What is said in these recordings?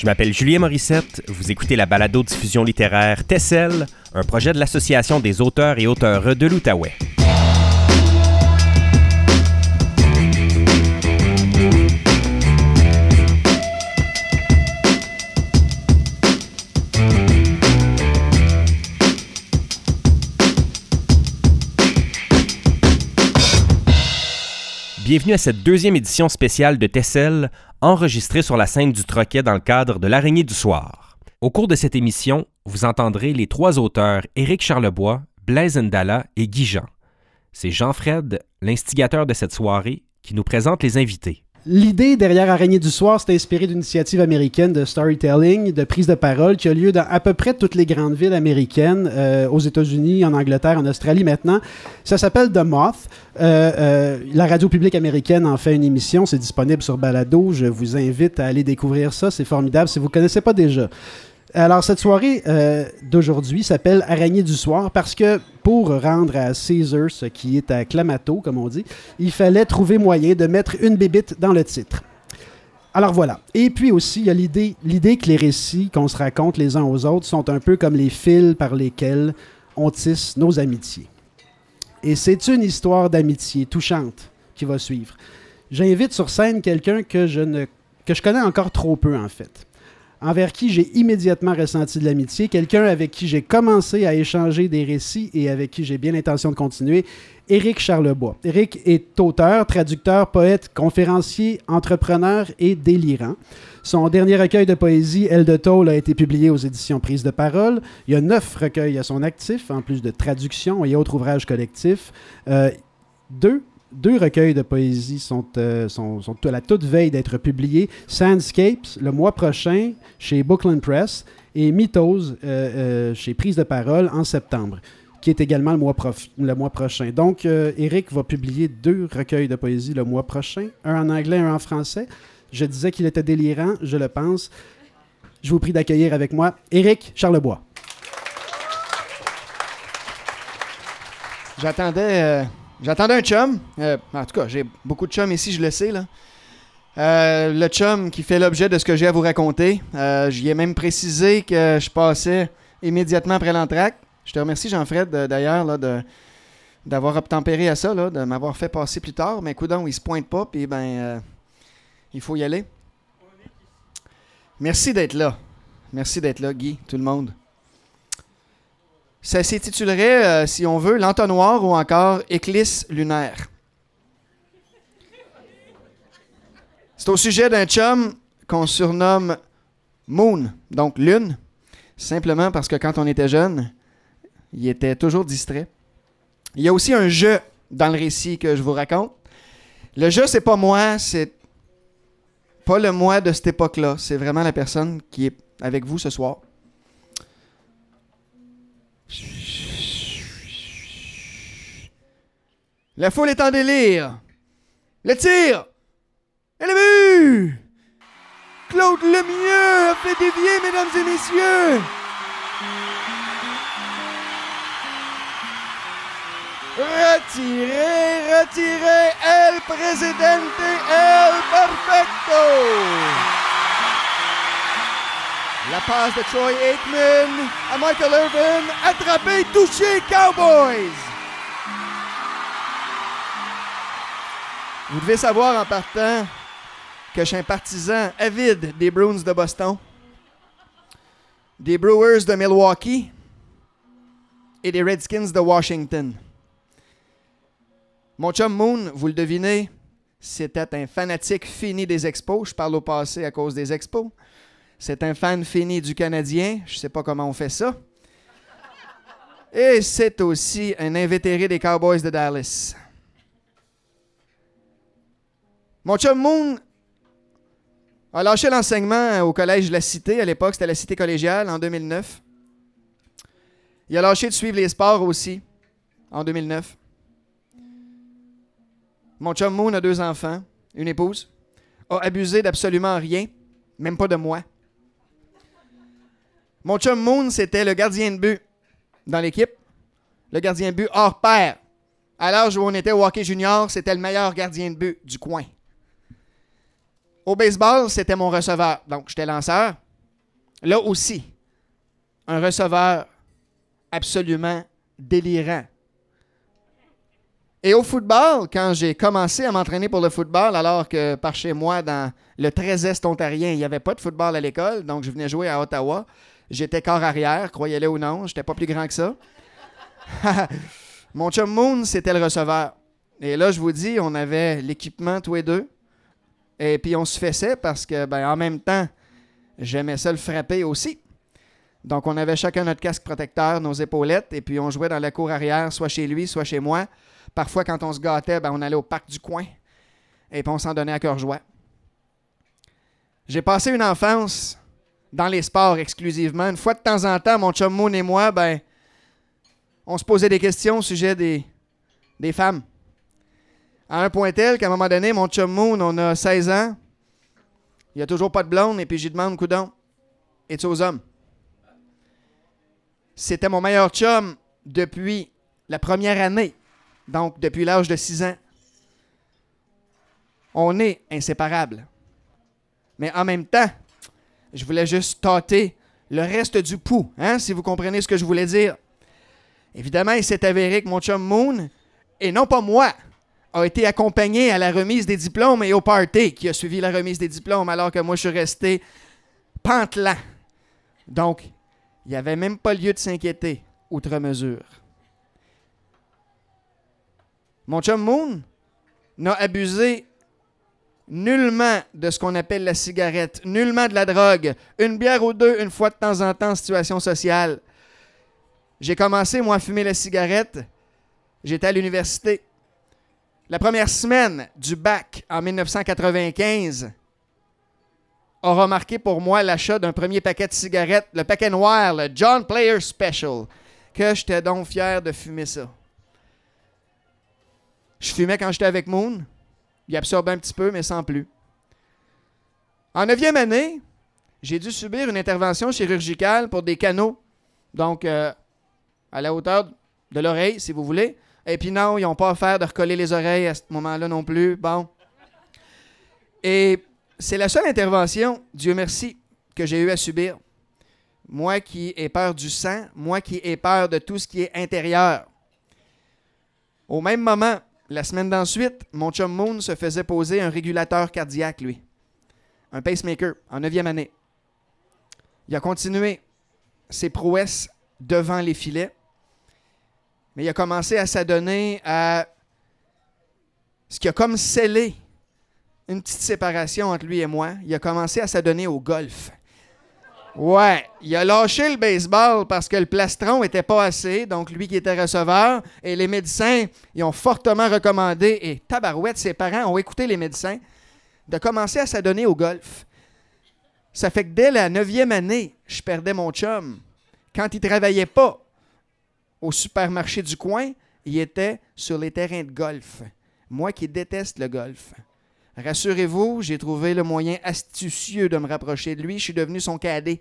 Je m'appelle Julien Morissette, vous écoutez la balado-diffusion littéraire Tessel, un projet de l'Association des auteurs et auteurs de l'Outaouais. Bienvenue à cette deuxième édition spéciale de Tessel, enregistrée sur la scène du Troquet dans le cadre de l'Araignée du Soir. Au cours de cette émission, vous entendrez les trois auteurs Éric Charlebois, Blaise Ndala et Guy Jean. C'est Jean-Fred, l'instigateur de cette soirée, qui nous présente les invités. L'idée derrière Araignée du Soir, c'est inspiré d'une initiative américaine de storytelling, de prise de parole qui a lieu dans à peu près toutes les grandes villes américaines, euh, aux États-Unis, en Angleterre, en Australie maintenant. Ça s'appelle The Moth. Euh, euh, la radio publique américaine en fait une émission, c'est disponible sur Balado. Je vous invite à aller découvrir ça, c'est formidable si vous ne connaissez pas déjà. Alors, cette soirée euh, d'aujourd'hui s'appelle Araignée du soir parce que pour rendre à Caesar ce qui est à Clamato, comme on dit, il fallait trouver moyen de mettre une bébite dans le titre. Alors voilà. Et puis aussi, il y a l'idée, l'idée que les récits qu'on se raconte les uns aux autres sont un peu comme les fils par lesquels on tisse nos amitiés. Et c'est une histoire d'amitié touchante qui va suivre. J'invite sur scène quelqu'un que je ne que je connais encore trop peu en fait envers qui j'ai immédiatement ressenti de l'amitié, quelqu'un avec qui j'ai commencé à échanger des récits et avec qui j'ai bien l'intention de continuer, Éric Charlebois. Éric est auteur, traducteur, poète, conférencier, entrepreneur et délirant. Son dernier recueil de poésie, Elle de Tôle, a été publié aux éditions Prise de Parole. Il y a neuf recueils à son actif, en plus de traductions et autres ouvrages collectifs. Euh, deux deux recueils de poésie sont, euh, sont, à la toute veille d'être publiés. Sandscapes, le mois prochain, chez Bookland Press, et Mythos, euh, euh, chez Prise de Parole, en septembre, qui est également le mois, le mois prochain. Donc, Eric va publier deux recueils de poésie le mois prochain, un en anglais, un en français. Je disais qu'il était délirant, je le pense. Je vous prie d'accueillir avec moi Éric Charlebois. J'attendais J'attendais un chum. Euh, en tout cas, j'ai beaucoup de chums ici, je le sais. Là. Euh, le chum qui fait l'objet de ce que j'ai à vous raconter. Euh, J'y ai même précisé que je passais immédiatement après l'entraque. Je te remercie, Jean-Fred, d'ailleurs, de, d'avoir obtempéré à ça, là, de m'avoir fait passer plus tard. Mais coudon, il se pointe pas, puis ben, il faut y aller. Merci d'être là. Merci d'être là, Guy, tout le monde. Ça s'intitulerait, euh, si on veut, l'entonnoir ou encore éclisse lunaire. C'est au sujet d'un chum qu'on surnomme Moon, donc lune, simplement parce que quand on était jeune, il était toujours distrait. Il y a aussi un jeu dans le récit que je vous raconte. Le jeu, c'est pas moi, c'est pas le moi de cette époque-là, c'est vraiment la personne qui est avec vous ce soir. La foule est en délire. Le tir. Et le but. Claude Lemieux a fait dévier, mesdames et messieurs. Retirez, retirez, el presidente, el perfecto. La passe de Troy Aikman à Michael Irvin. Attrapé, touché, Cowboys. Vous devez savoir en partant que je suis un partisan avide des Bruins de Boston, des Brewers de Milwaukee et des Redskins de Washington. Mon chum Moon, vous le devinez, c'était un fanatique fini des expos. Je parle au passé à cause des expos. C'est un fan fini du Canadien. Je sais pas comment on fait ça. Et c'est aussi un invétéré des Cowboys de Dallas. Mon chum Moon a lâché l'enseignement au collège de la Cité. À l'époque, c'était la Cité collégiale en 2009. Il a lâché de suivre les sports aussi en 2009. Mon chum Moon a deux enfants, une épouse, a abusé d'absolument rien, même pas de moi. Mon chum Moon, c'était le gardien de but dans l'équipe. Le gardien de but hors pair. À l'âge où on était au hockey junior, c'était le meilleur gardien de but du coin. Au baseball, c'était mon receveur. Donc, j'étais lanceur. Là aussi, un receveur absolument délirant. Et au football, quand j'ai commencé à m'entraîner pour le football, alors que par chez moi, dans le très est ontarien, il n'y avait pas de football à l'école, donc je venais jouer à Ottawa. J'étais corps arrière, croyez-le ou non, j'étais pas plus grand que ça. Mon chum Moon, c'était le receveur. Et là, je vous dis, on avait l'équipement tous les deux. Et puis on se fessait parce que, ben, en même temps, j'aimais ça le frapper aussi. Donc on avait chacun notre casque protecteur, nos épaulettes, et puis on jouait dans la cour arrière, soit chez lui, soit chez moi. Parfois, quand on se gâtait, ben, on allait au parc du coin et puis on s'en donnait à cœur joie. J'ai passé une enfance dans les sports exclusivement. Une fois de temps en temps, mon chum Moon et moi, ben, on se posait des questions au sujet des, des femmes. À un point tel qu'à un moment donné, mon chum Moon, on a 16 ans, il a toujours pas de blonde, et puis j'y demande, coudon, es-tu aux hommes? C'était mon meilleur chum depuis la première année donc depuis l'âge de 6 ans. On est inséparables. Mais en même temps, je voulais juste tâter le reste du pouls, hein, si vous comprenez ce que je voulais dire. Évidemment, il s'est avéré que mon chum Moon, et non pas moi, a été accompagné à la remise des diplômes et au party qui a suivi la remise des diplômes, alors que moi, je suis resté pantelant. Donc, il n'y avait même pas lieu de s'inquiéter, outre mesure. Mon chum Moon n'a abusé nullement de ce qu'on appelle la cigarette, nullement de la drogue, une bière ou deux une fois de temps en temps situation sociale. J'ai commencé, moi, à fumer la cigarette. J'étais à l'université. La première semaine du bac en 1995 a remarqué pour moi l'achat d'un premier paquet de cigarettes, le paquet noir, le John Player Special, que j'étais donc fier de fumer ça. Je fumais quand j'étais avec Moon. Il absorbait un petit peu, mais sans plus. En neuvième année, j'ai dû subir une intervention chirurgicale pour des canaux. Donc, euh, à la hauteur de l'oreille, si vous voulez. Et puis non, ils n'ont pas offert de recoller les oreilles à ce moment-là non plus. Bon. Et c'est la seule intervention, Dieu merci, que j'ai eu à subir. Moi qui ai peur du sang, moi qui ai peur de tout ce qui est intérieur. Au même moment, la semaine d'ensuite, mon chum Moon se faisait poser un régulateur cardiaque, lui. Un pacemaker, en neuvième année. Il a continué ses prouesses devant les filets, mais il a commencé à s'adonner à ce qui a comme scellé une petite séparation entre lui et moi. Il a commencé à s'adonner au golf. Ouais, il a lâché le baseball parce que le plastron était pas assez, donc lui qui était receveur, et les médecins, ils ont fortement recommandé, et tabarouette, ses parents ont écouté les médecins, de commencer à s'adonner au golf. Ça fait que dès la neuvième année, je perdais mon chum. Quand il travaillait pas au supermarché du coin, il était sur les terrains de golf. Moi qui déteste le golf. Rassurez-vous, j'ai trouvé le moyen astucieux de me rapprocher de lui. Je suis devenu son cadet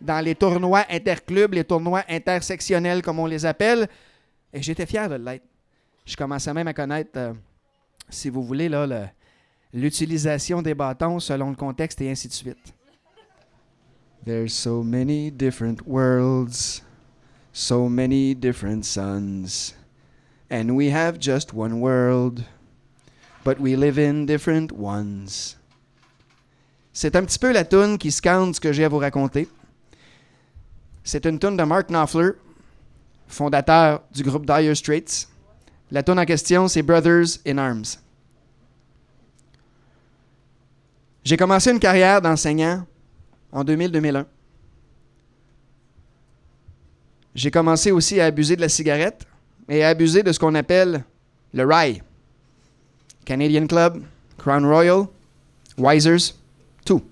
dans les tournois interclubs, les tournois intersectionnels, comme on les appelle. Et j'étais fier de l'être. Je commençais même à connaître, euh, si vous voulez, l'utilisation des bâtons selon le contexte et ainsi de suite. There's so many different worlds, so many different suns, and we have just one world but we live in different ones. C'est un petit peu la tune qui scande ce que j'ai à vous raconter. C'est une tune de Mark Knopfler, fondateur du groupe Dire Straits. La tune en question, c'est Brothers in Arms. J'ai commencé une carrière d'enseignant en 2000-2001. J'ai commencé aussi à abuser de la cigarette et à abuser de ce qu'on appelle le rye. Canadian Club, Crown Royal, Wisers, tout.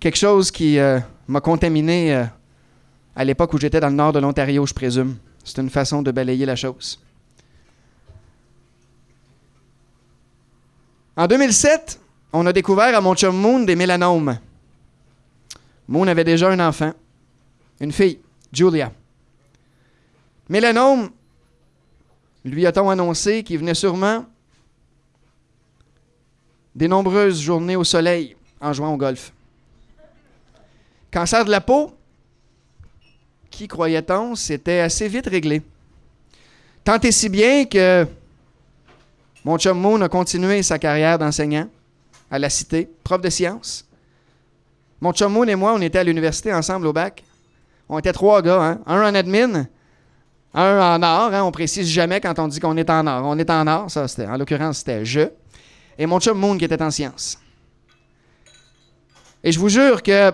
Quelque chose qui euh, m'a contaminé euh, à l'époque où j'étais dans le nord de l'Ontario, je présume. C'est une façon de balayer la chose. En 2007, on a découvert à mon chum Moon des mélanomes. Moon avait déjà un enfant, une fille, Julia. Mélanome, lui a-t-on annoncé qu'il venait sûrement des nombreuses journées au soleil en jouant au golf. Cancer de la peau, qui croyait-on, c'était assez vite réglé. Tant et si bien que mon chum Moon a continué sa carrière d'enseignant à la cité, prof de sciences. Mon chum Moon et moi, on était à l'université ensemble au bac. On était trois gars, hein? un en admin, un en art. Hein? On précise jamais quand on dit qu'on est en art. On est en art, ça, c'était, en l'occurrence, c'était je. Et mon chum Moon qui était en sciences. Et je vous jure que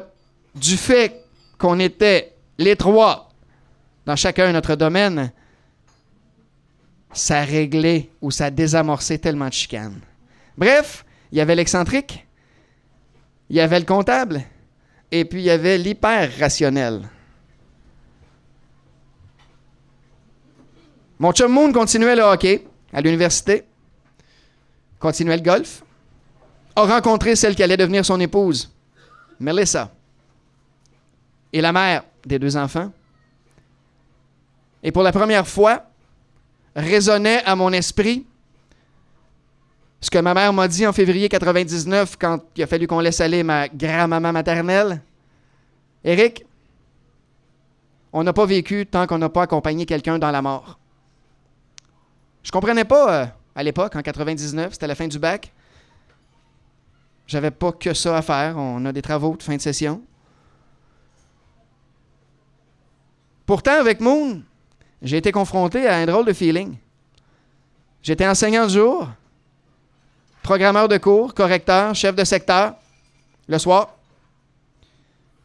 du fait qu'on était les trois dans chacun notre domaine, ça réglait ou ça désamorçait tellement de chicanes. Bref, il y avait l'excentrique, il y avait le comptable, et puis il y avait l'hyper rationnel. Mon chum Moon continuait le hockey à l'université, continuait le golf, a rencontré celle qui allait devenir son épouse, Melissa, et la mère des deux enfants. Et pour la première fois, résonnait à mon esprit ce que ma mère m'a dit en février 99 quand il a fallu qu'on laisse aller ma grand-maman maternelle. Éric, on n'a pas vécu tant qu'on n'a pas accompagné quelqu'un dans la mort. Je comprenais pas euh, à l'époque, en 99, c'était la fin du bac. J'avais pas que ça à faire. On a des travaux de fin de session. Pourtant, avec Moon, j'ai été confronté à un drôle de feeling. J'étais enseignant de jour, programmeur de cours, correcteur, chef de secteur. Le soir,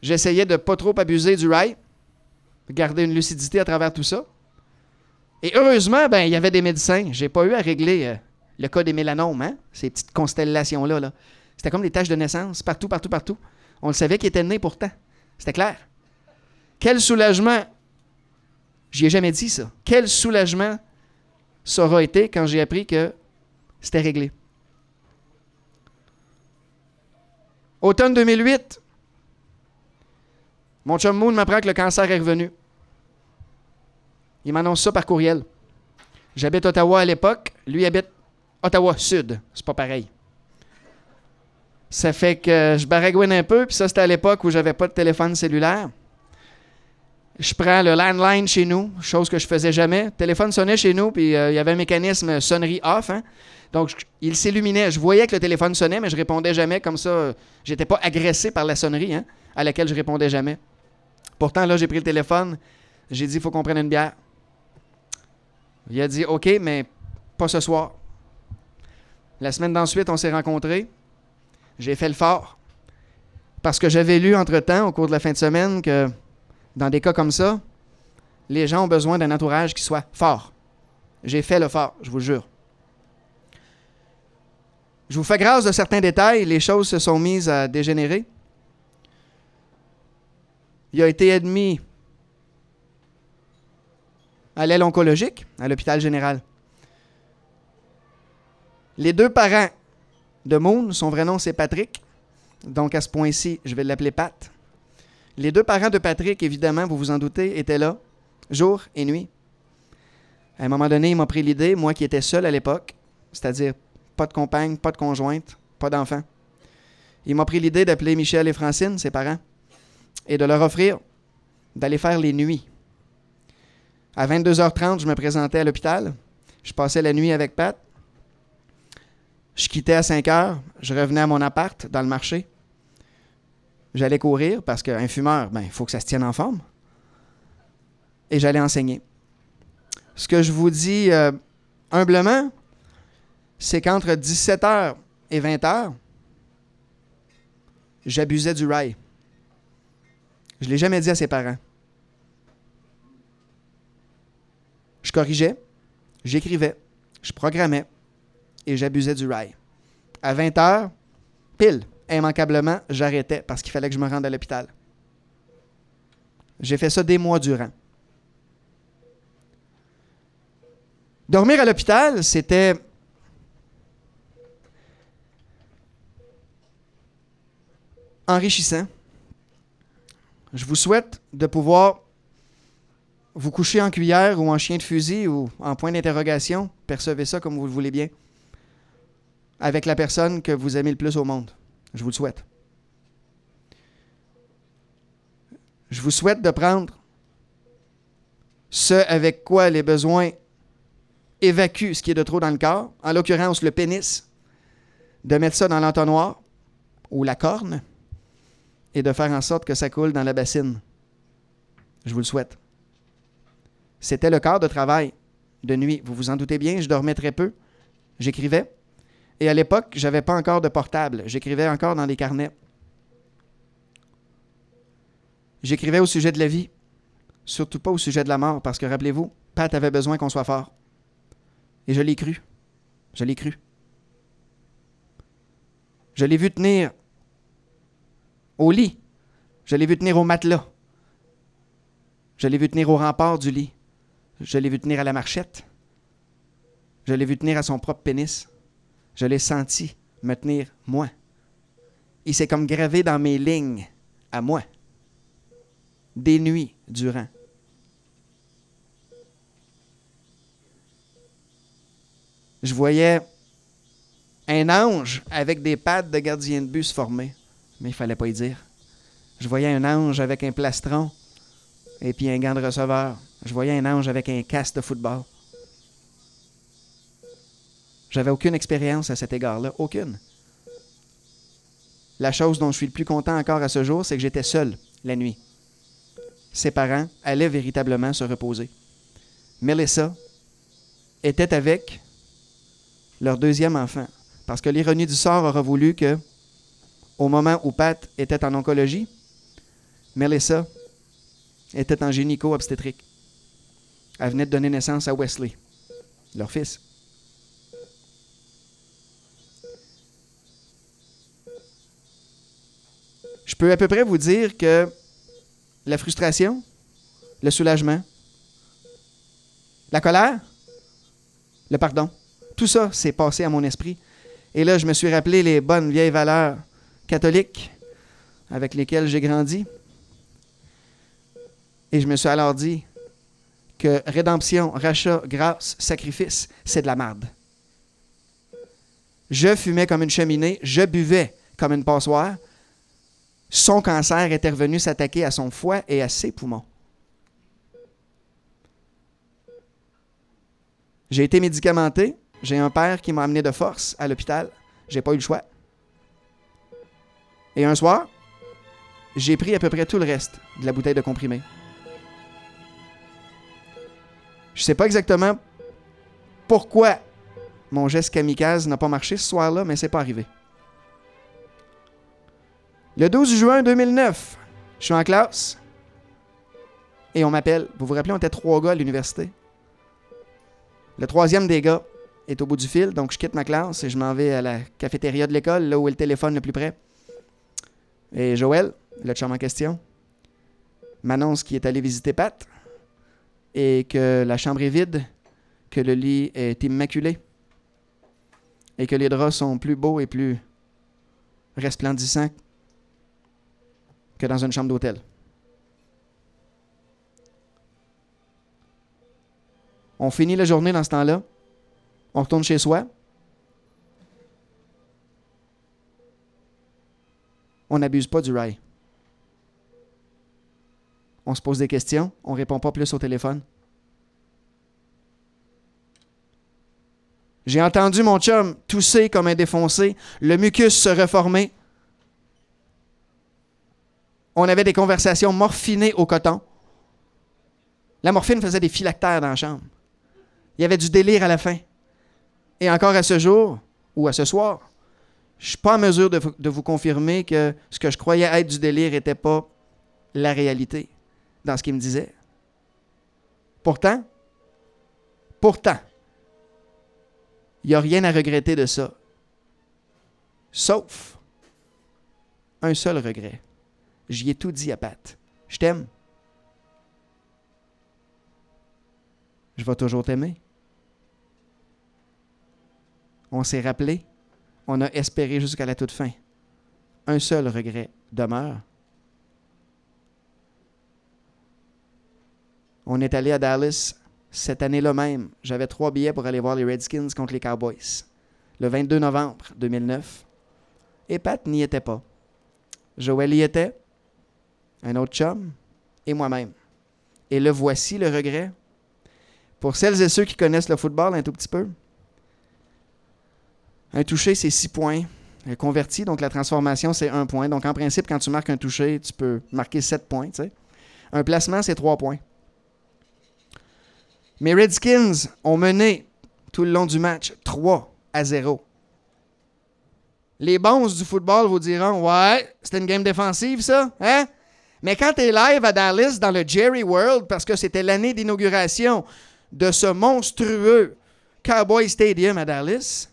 j'essayais de pas trop abuser du rail, garder une lucidité à travers tout ça. Et heureusement, ben, il y avait des médecins. J'ai pas eu à régler euh, le cas des mélanomes, hein? ces petites constellations-là. Là. C'était comme des taches de naissance, partout, partout, partout. On le savait qu'ils étaient nés pourtant. C'était clair. Quel soulagement? J'y ai jamais dit ça. Quel soulagement ça aura été quand j'ai appris que c'était réglé? Automne 2008, mon chum Moon m'apprend que le cancer est revenu. Il m'annonce ça par courriel. J'habite Ottawa à l'époque, lui habite Ottawa Sud. C'est pas pareil. Ça fait que je baragouine un peu, puis ça c'était à l'époque où j'avais pas de téléphone cellulaire. Je prends le landline chez nous, chose que je faisais jamais. Le téléphone sonnait chez nous, puis euh, il y avait un mécanisme sonnerie off. Hein. Donc, il s'illuminait. Je voyais que le téléphone sonnait, mais je répondais jamais. Comme ça, j'étais pas agressé par la sonnerie hein, à laquelle je répondais jamais. Pourtant, là, j'ai pris le téléphone. J'ai dit, il faut qu'on prenne une bière. Il a dit, OK, mais pas ce soir. La semaine d'ensuite, on s'est rencontrés. J'ai fait le fort. Parce que j'avais lu entre-temps, au cours de la fin de semaine, que dans des cas comme ça, les gens ont besoin d'un entourage qui soit fort. J'ai fait le fort, je vous jure. Je vous fais grâce de certains détails, les choses se sont mises à dégénérer. Il a été admis à l'aile oncologique, à l'hôpital général. Les deux parents de Moon, son vrai nom c'est Patrick, donc à ce point-ci, je vais l'appeler Pat. Les deux parents de Patrick, évidemment, vous vous en doutez, étaient là, jour et nuit. À un moment donné, il m'a pris l'idée, moi qui étais seul à l'époque, c'est-à-dire pas de compagne, pas de conjointe, pas d'enfant. Il m'a pris l'idée d'appeler Michel et Francine, ses parents, et de leur offrir d'aller faire les nuits. À 22h30, je me présentais à l'hôpital. Je passais la nuit avec Pat. Je quittais à 5 h, je revenais à mon appart dans le marché j'allais courir parce qu'un fumeur, ben, il faut que ça se tienne en forme. Et j'allais enseigner. Ce que je vous dis euh, humblement, c'est qu'entre 17h et 20h, j'abusais du rail. Je ne l'ai jamais dit à ses parents. Je corrigeais, j'écrivais, je programmais et j'abusais du rail. À 20h, pile, immanquablement, j'arrêtais parce qu'il fallait que je me rende à l'hôpital. J'ai fait ça des mois durant. Dormir à l'hôpital, c'était enrichissant. Je vous souhaite de pouvoir vous coucher en cuillère ou en chien de fusil ou en point d'interrogation, percevez ça comme vous le voulez bien, avec la personne que vous aimez le plus au monde. Je vous le souhaite. Je vous souhaite de prendre ce avec quoi les besoins évacuent ce qui est de trop dans le corps, en l'occurrence le pénis, de mettre ça dans l'entonnoir ou la corne et de faire en sorte que ça coule dans la bassine. Je vous le souhaite. C'était le quart de travail de nuit. Vous vous en doutez bien, je dormais très peu. J'écrivais. Et à l'époque, j'avais pas encore de portable. J'écrivais encore dans des carnets. J'écrivais au sujet de la vie, surtout pas au sujet de la mort, parce que rappelez-vous, Pat avait besoin qu'on soit fort. Et je l'ai cru. Je l'ai cru. Je l'ai vu tenir au lit. Je l'ai vu tenir au matelas. Je l'ai vu tenir au rempart du lit. Je l'ai vu tenir à la marchette. Je l'ai vu tenir à son propre pénis. Je l'ai senti me tenir moi. Il s'est comme gravé dans mes lignes à moi. Des nuits durant. Je voyais un ange avec des pattes de gardien de bus formées, mais il fallait pas y dire. Je voyais un ange avec un plastron et puis un gant de receveur. Je voyais un ange avec un casque de football. J'avais aucune expérience à cet égard-là, aucune. La chose dont je suis le plus content encore à ce jour, c'est que j'étais seul la nuit. Ses parents allaient véritablement se reposer. Melissa était avec leur deuxième enfant. Parce que l'ironie du sort aura voulu que, au moment où Pat était en oncologie, Melissa était en gynéco-obstétrique. Elle venait de donner naissance à Wesley, leur fils. Je peux à peu près vous dire que la frustration, le soulagement, la colère, le pardon, tout ça s'est passé à mon esprit. Et là, je me suis rappelé les bonnes vieilles valeurs catholiques avec lesquelles j'ai grandi. Et je me suis alors dit que rédemption, rachat, grâce, sacrifice, c'est de la merde. Je fumais comme une cheminée, je buvais comme une passoire. Son cancer était revenu s'attaquer à son foie et à ses poumons. J'ai été médicamenté, j'ai un père qui m'a amené de force à l'hôpital. J'ai pas eu le choix. Et un soir, j'ai pris à peu près tout le reste de la bouteille de comprimé. Je sais pas exactement pourquoi mon geste kamikaze n'a pas marché ce soir-là, mais c'est pas arrivé. Le 12 juin 2009, je suis en classe et on m'appelle. Vous vous rappelez, on était trois gars à l'université. Le troisième des gars est au bout du fil, donc je quitte ma classe et je m'en vais à la cafétéria de l'école, là où est le téléphone le plus près. Et Joël, le chum en question, m'annonce qu'il est allé visiter Pat et que la chambre est vide, que le lit est immaculé et que les draps sont plus beaux et plus resplendissants que dans une chambre d'hôtel. On finit la journée dans ce temps-là. On retourne chez soi. On n'abuse pas du rail. On se pose des questions. On répond pas plus au téléphone. J'ai entendu mon chum tousser comme un défoncé, le mucus se reformer. On avait des conversations morphinées au coton. La morphine faisait des phylactères dans la chambre. Il y avait du délire à la fin. Et encore à ce jour, ou à ce soir, je ne suis pas en mesure de, de, vous confirmer que ce que je croyais être du délire n'était pas la réalité dans ce qu'il me disait. Pourtant, pourtant, il n'y a rien à regretter de ça. Sauf un seul regret. J'y ai tout dit à Pat. Je t'aime. Je vais toujours t'aimer. On s'est rappelé. On a espéré jusqu'à la toute fin. Un seul regret demeure. On est allé à Dallas cette année-là même. J'avais trois billets pour aller voir les Redskins contre les Cowboys. Le 22 novembre 2009. Et Pat n'y était pas. Joël y était. Un autre chum. et moi-même. Et le voici, le regret. Pour celles et ceux qui connaissent le football un tout petit peu, un toucher, c'est six points. Un converti, donc la transformation, c'est un point. Donc en principe, quand tu marques un toucher, tu peux marquer sept points. Un placement, c'est trois points. Mais Redskins ont mené tout le long du match 3 à 0. Les bons du football vous diront Ouais, c'était une game défensive, ça, hein? Mais quand tu es live à Dallas dans le Jerry World, parce que c'était l'année d'inauguration de ce monstrueux Cowboy Stadium à Dallas,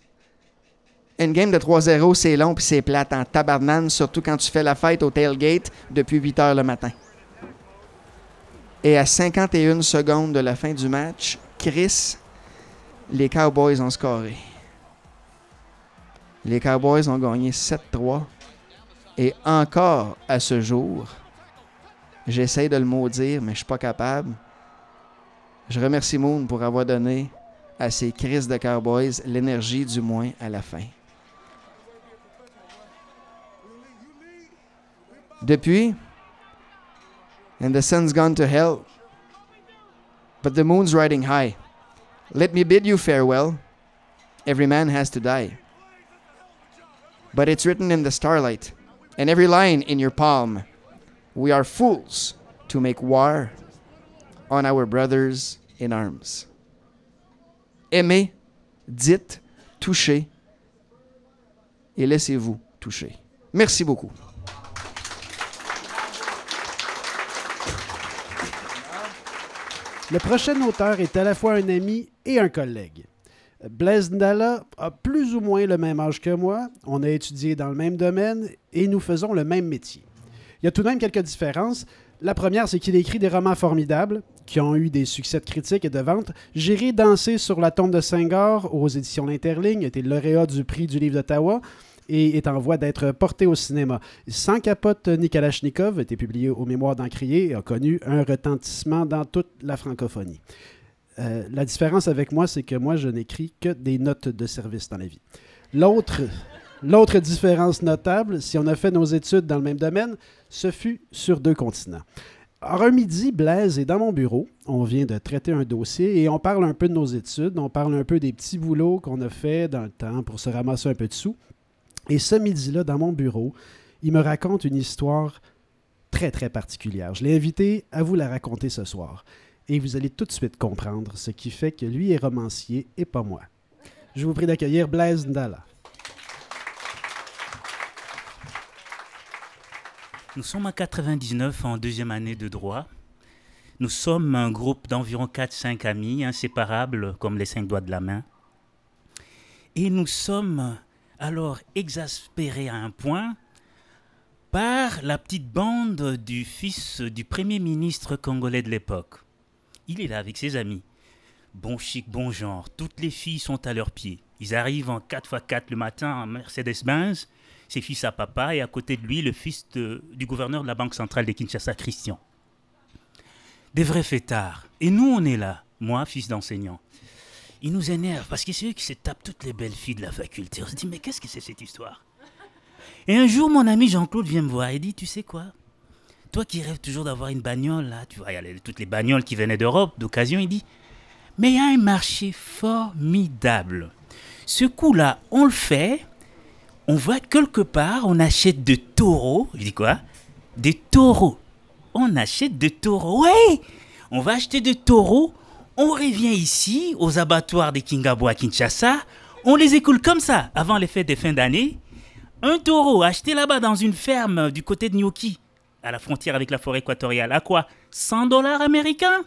une game de 3-0, c'est long puis c'est plate en tabarnane, surtout quand tu fais la fête au tailgate depuis 8 heures le matin. Et à 51 secondes de la fin du match, Chris, les Cowboys ont scoré. Les Cowboys ont gagné 7-3. Et encore à ce jour, j'essaie de le maudire, mais je ne suis pas capable. Je remercie Moon pour avoir donné à ces Chris de Cowboys l'énergie du moins à la fin. Depuis, and the sun's gone to hell, but the moon's riding high. Let me bid you farewell. Every man has to die. But it's written in the starlight, and every line in your palm. We are fools to make war on our brothers in arms. Aimez, dites, touchez, et laissez-vous toucher. Merci beaucoup. Le prochain auteur est à la fois un ami et un collègue. Blaise Ndala a plus ou moins le même âge que moi, on a étudié dans le même domaine et nous faisons le même métier. Il y a tout de même quelques différences. La première, c'est qu'il écrit des romans formidables qui ont eu des succès de critique et de vente. J'irai danser sur la tombe de Senghor aux éditions L'Interligne, était lauréat du prix du livre d'Ottawa et est en voie d'être porté au cinéma. Sans capote ni Kalachnikov, été publié au Mémoire d'Encrier et a connu un retentissement dans toute la francophonie. Euh, la différence avec moi, c'est que moi, je n'écris que des notes de service dans la vie. L'autre, l'autre différence notable, si on a fait nos études dans le même domaine, ce fut sur deux continents. Alors, un midi, Blaise est dans mon bureau. On vient de traiter un dossier et on parle un peu de nos études. On parle un peu des petits boulots qu'on a fait dans le temps pour se ramasser un peu de sous. Et ce midi-là, dans mon bureau, il me raconte une histoire très, très particulière. Je l'ai invité à vous la raconter ce soir. Et vous allez tout de suite comprendre ce qui fait que lui est romancier et pas moi. Je vous prie d'accueillir Blaise Ndala. Nous sommes en 99 en deuxième année de droit. Nous sommes un groupe d'environ 4-5 amis inséparables comme les cinq doigts de la main. Et nous sommes alors exaspéré à un point par la petite bande du fils du premier ministre congolais de l'époque. Il est là avec ses amis. Bon chic, bon genre, toutes les filles sont à leurs pieds. Ils arrivent en 4x4 le matin en Mercedes-Benz, ses fils à papa, et à côté de lui, le fils du gouverneur de la Banque centrale de Kinshasa, Christian. Des vrais fêtards. Et nous, on est là, moi, fils d'enseignant il nous énerve parce que c'est eux qui se tapent toutes les belles filles de la faculté. On se dit, mais qu'est-ce que c'est cette histoire? Et un jour, mon ami Jean-Claude vient me voir et dit, tu sais quoi? Toi qui rêves toujours d'avoir une bagnole, là, tu vois, il y a toutes les bagnoles qui venaient d'Europe, d'occasion, il dit, mais il y a un marché formidable. Ce coup-là, on le fait, on va quelque part, on achète de taureaux. Je dis quoi? Des taureaux. On achète de taureaux. Oui On va acheter des taureaux on revient ici, aux abattoirs des Kingabo à Kinshasa, on les écoule comme ça, avant les fêtes de fin d'année. Un taureau acheté là-bas dans une ferme du côté de Nyoki, à la frontière avec la forêt équatoriale, à quoi? 100 dollars américains?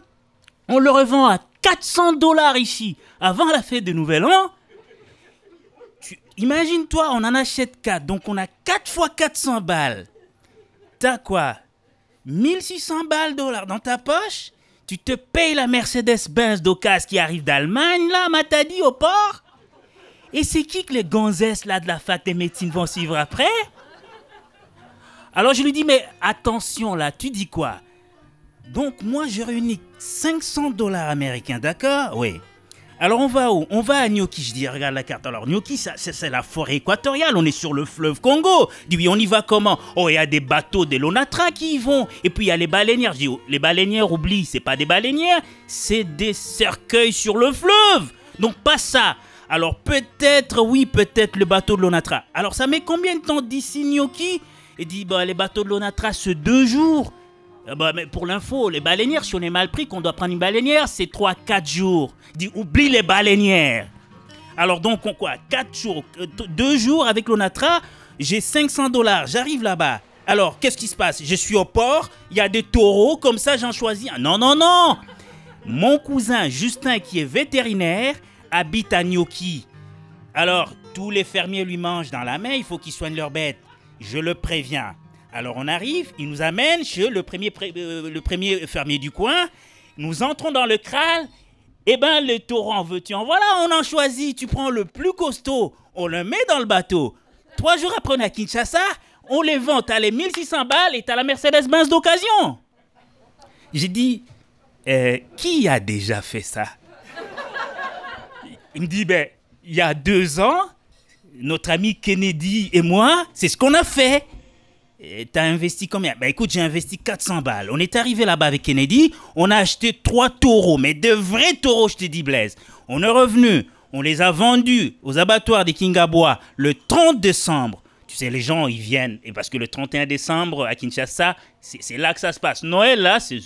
On le revend à 400 dollars ici, avant la fête de Nouvel An. Imagine-toi, on en achète 4, donc on a 4 fois 400 balles. T'as quoi? 1600 balles dollars dans ta poche? Tu te payes la Mercedes-Benz d'Ocas qui arrive d'Allemagne, là, Matadi, au port. Et c'est qui que les gonzesses, là, de la fac des médecines vont suivre après? Alors je lui dis, mais attention, là, tu dis quoi? Donc moi, je réunis 500 dollars américains, d'accord? Oui. Alors on va où? On va à Gnocchi. Je dis, regarde la carte. Alors Gnocchi, ça, c'est, la forêt équatoriale. On est sur le fleuve Congo. Je dis, oui, on y va comment? Oh, il y a des bateaux des Lonatra qui y vont. Et puis il y a les baleinières. Je dis, oh, les baleinières, oublie, c'est pas des baleinières, c'est des cercueils sur le fleuve. Donc pas ça. Alors peut-être, oui, peut-être le bateau de Lonatra. Alors ça met combien de temps d'ici Gnocchi Il dit, bah, les bateaux de Lonatra, c'est deux jours. Ah bah, mais pour l'info, les baleinières, si on est mal pris, qu'on doit prendre une baleinière, c'est 3-4 jours. Dit, oublie les baleinières. Alors donc, on, quoi? 4 jours, 2 jours avec l'Onatra, j'ai 500 dollars, j'arrive là-bas. Alors, qu'est-ce qui se passe? Je suis au port, il y a des taureaux, comme ça j'en choisis un. Non, non, non Mon cousin Justin, qui est vétérinaire, habite à Gnocchi. Alors, tous les fermiers lui mangent dans la main, il faut qu'ils soignent leurs bêtes. Je le préviens. Alors on arrive, il nous amène chez le premier, euh, fermier du coin. Nous entrons dans le kraal. Eh ben, le en veux-tu en voilà, on en choisit. Tu prends le plus costaud, on le met dans le bateau. Trois jours après, on est à Kinshasa, on les vend. T'as les 1600 balles et t'as la Mercedes-Benz d'occasion. J'ai dit, Euh, qui a déjà fait ça? Il me dit, ben, il y a deux ans, notre ami Kennedy et moi, c'est ce qu'on a fait. T'as investi combien? Bah écoute, j'ai investi 400 balles. On est arrivé là-bas avec Kennedy, on a acheté trois taureaux, mais de vrais taureaux, je te dis Blaise. On est revenu, on les a vendus aux abattoirs des Kingabois le 30 décembre. Tu sais, les gens, ils viennent, et parce que le 31 décembre à Kinshasa, c'est là que ça se passe. Noël, là, c'est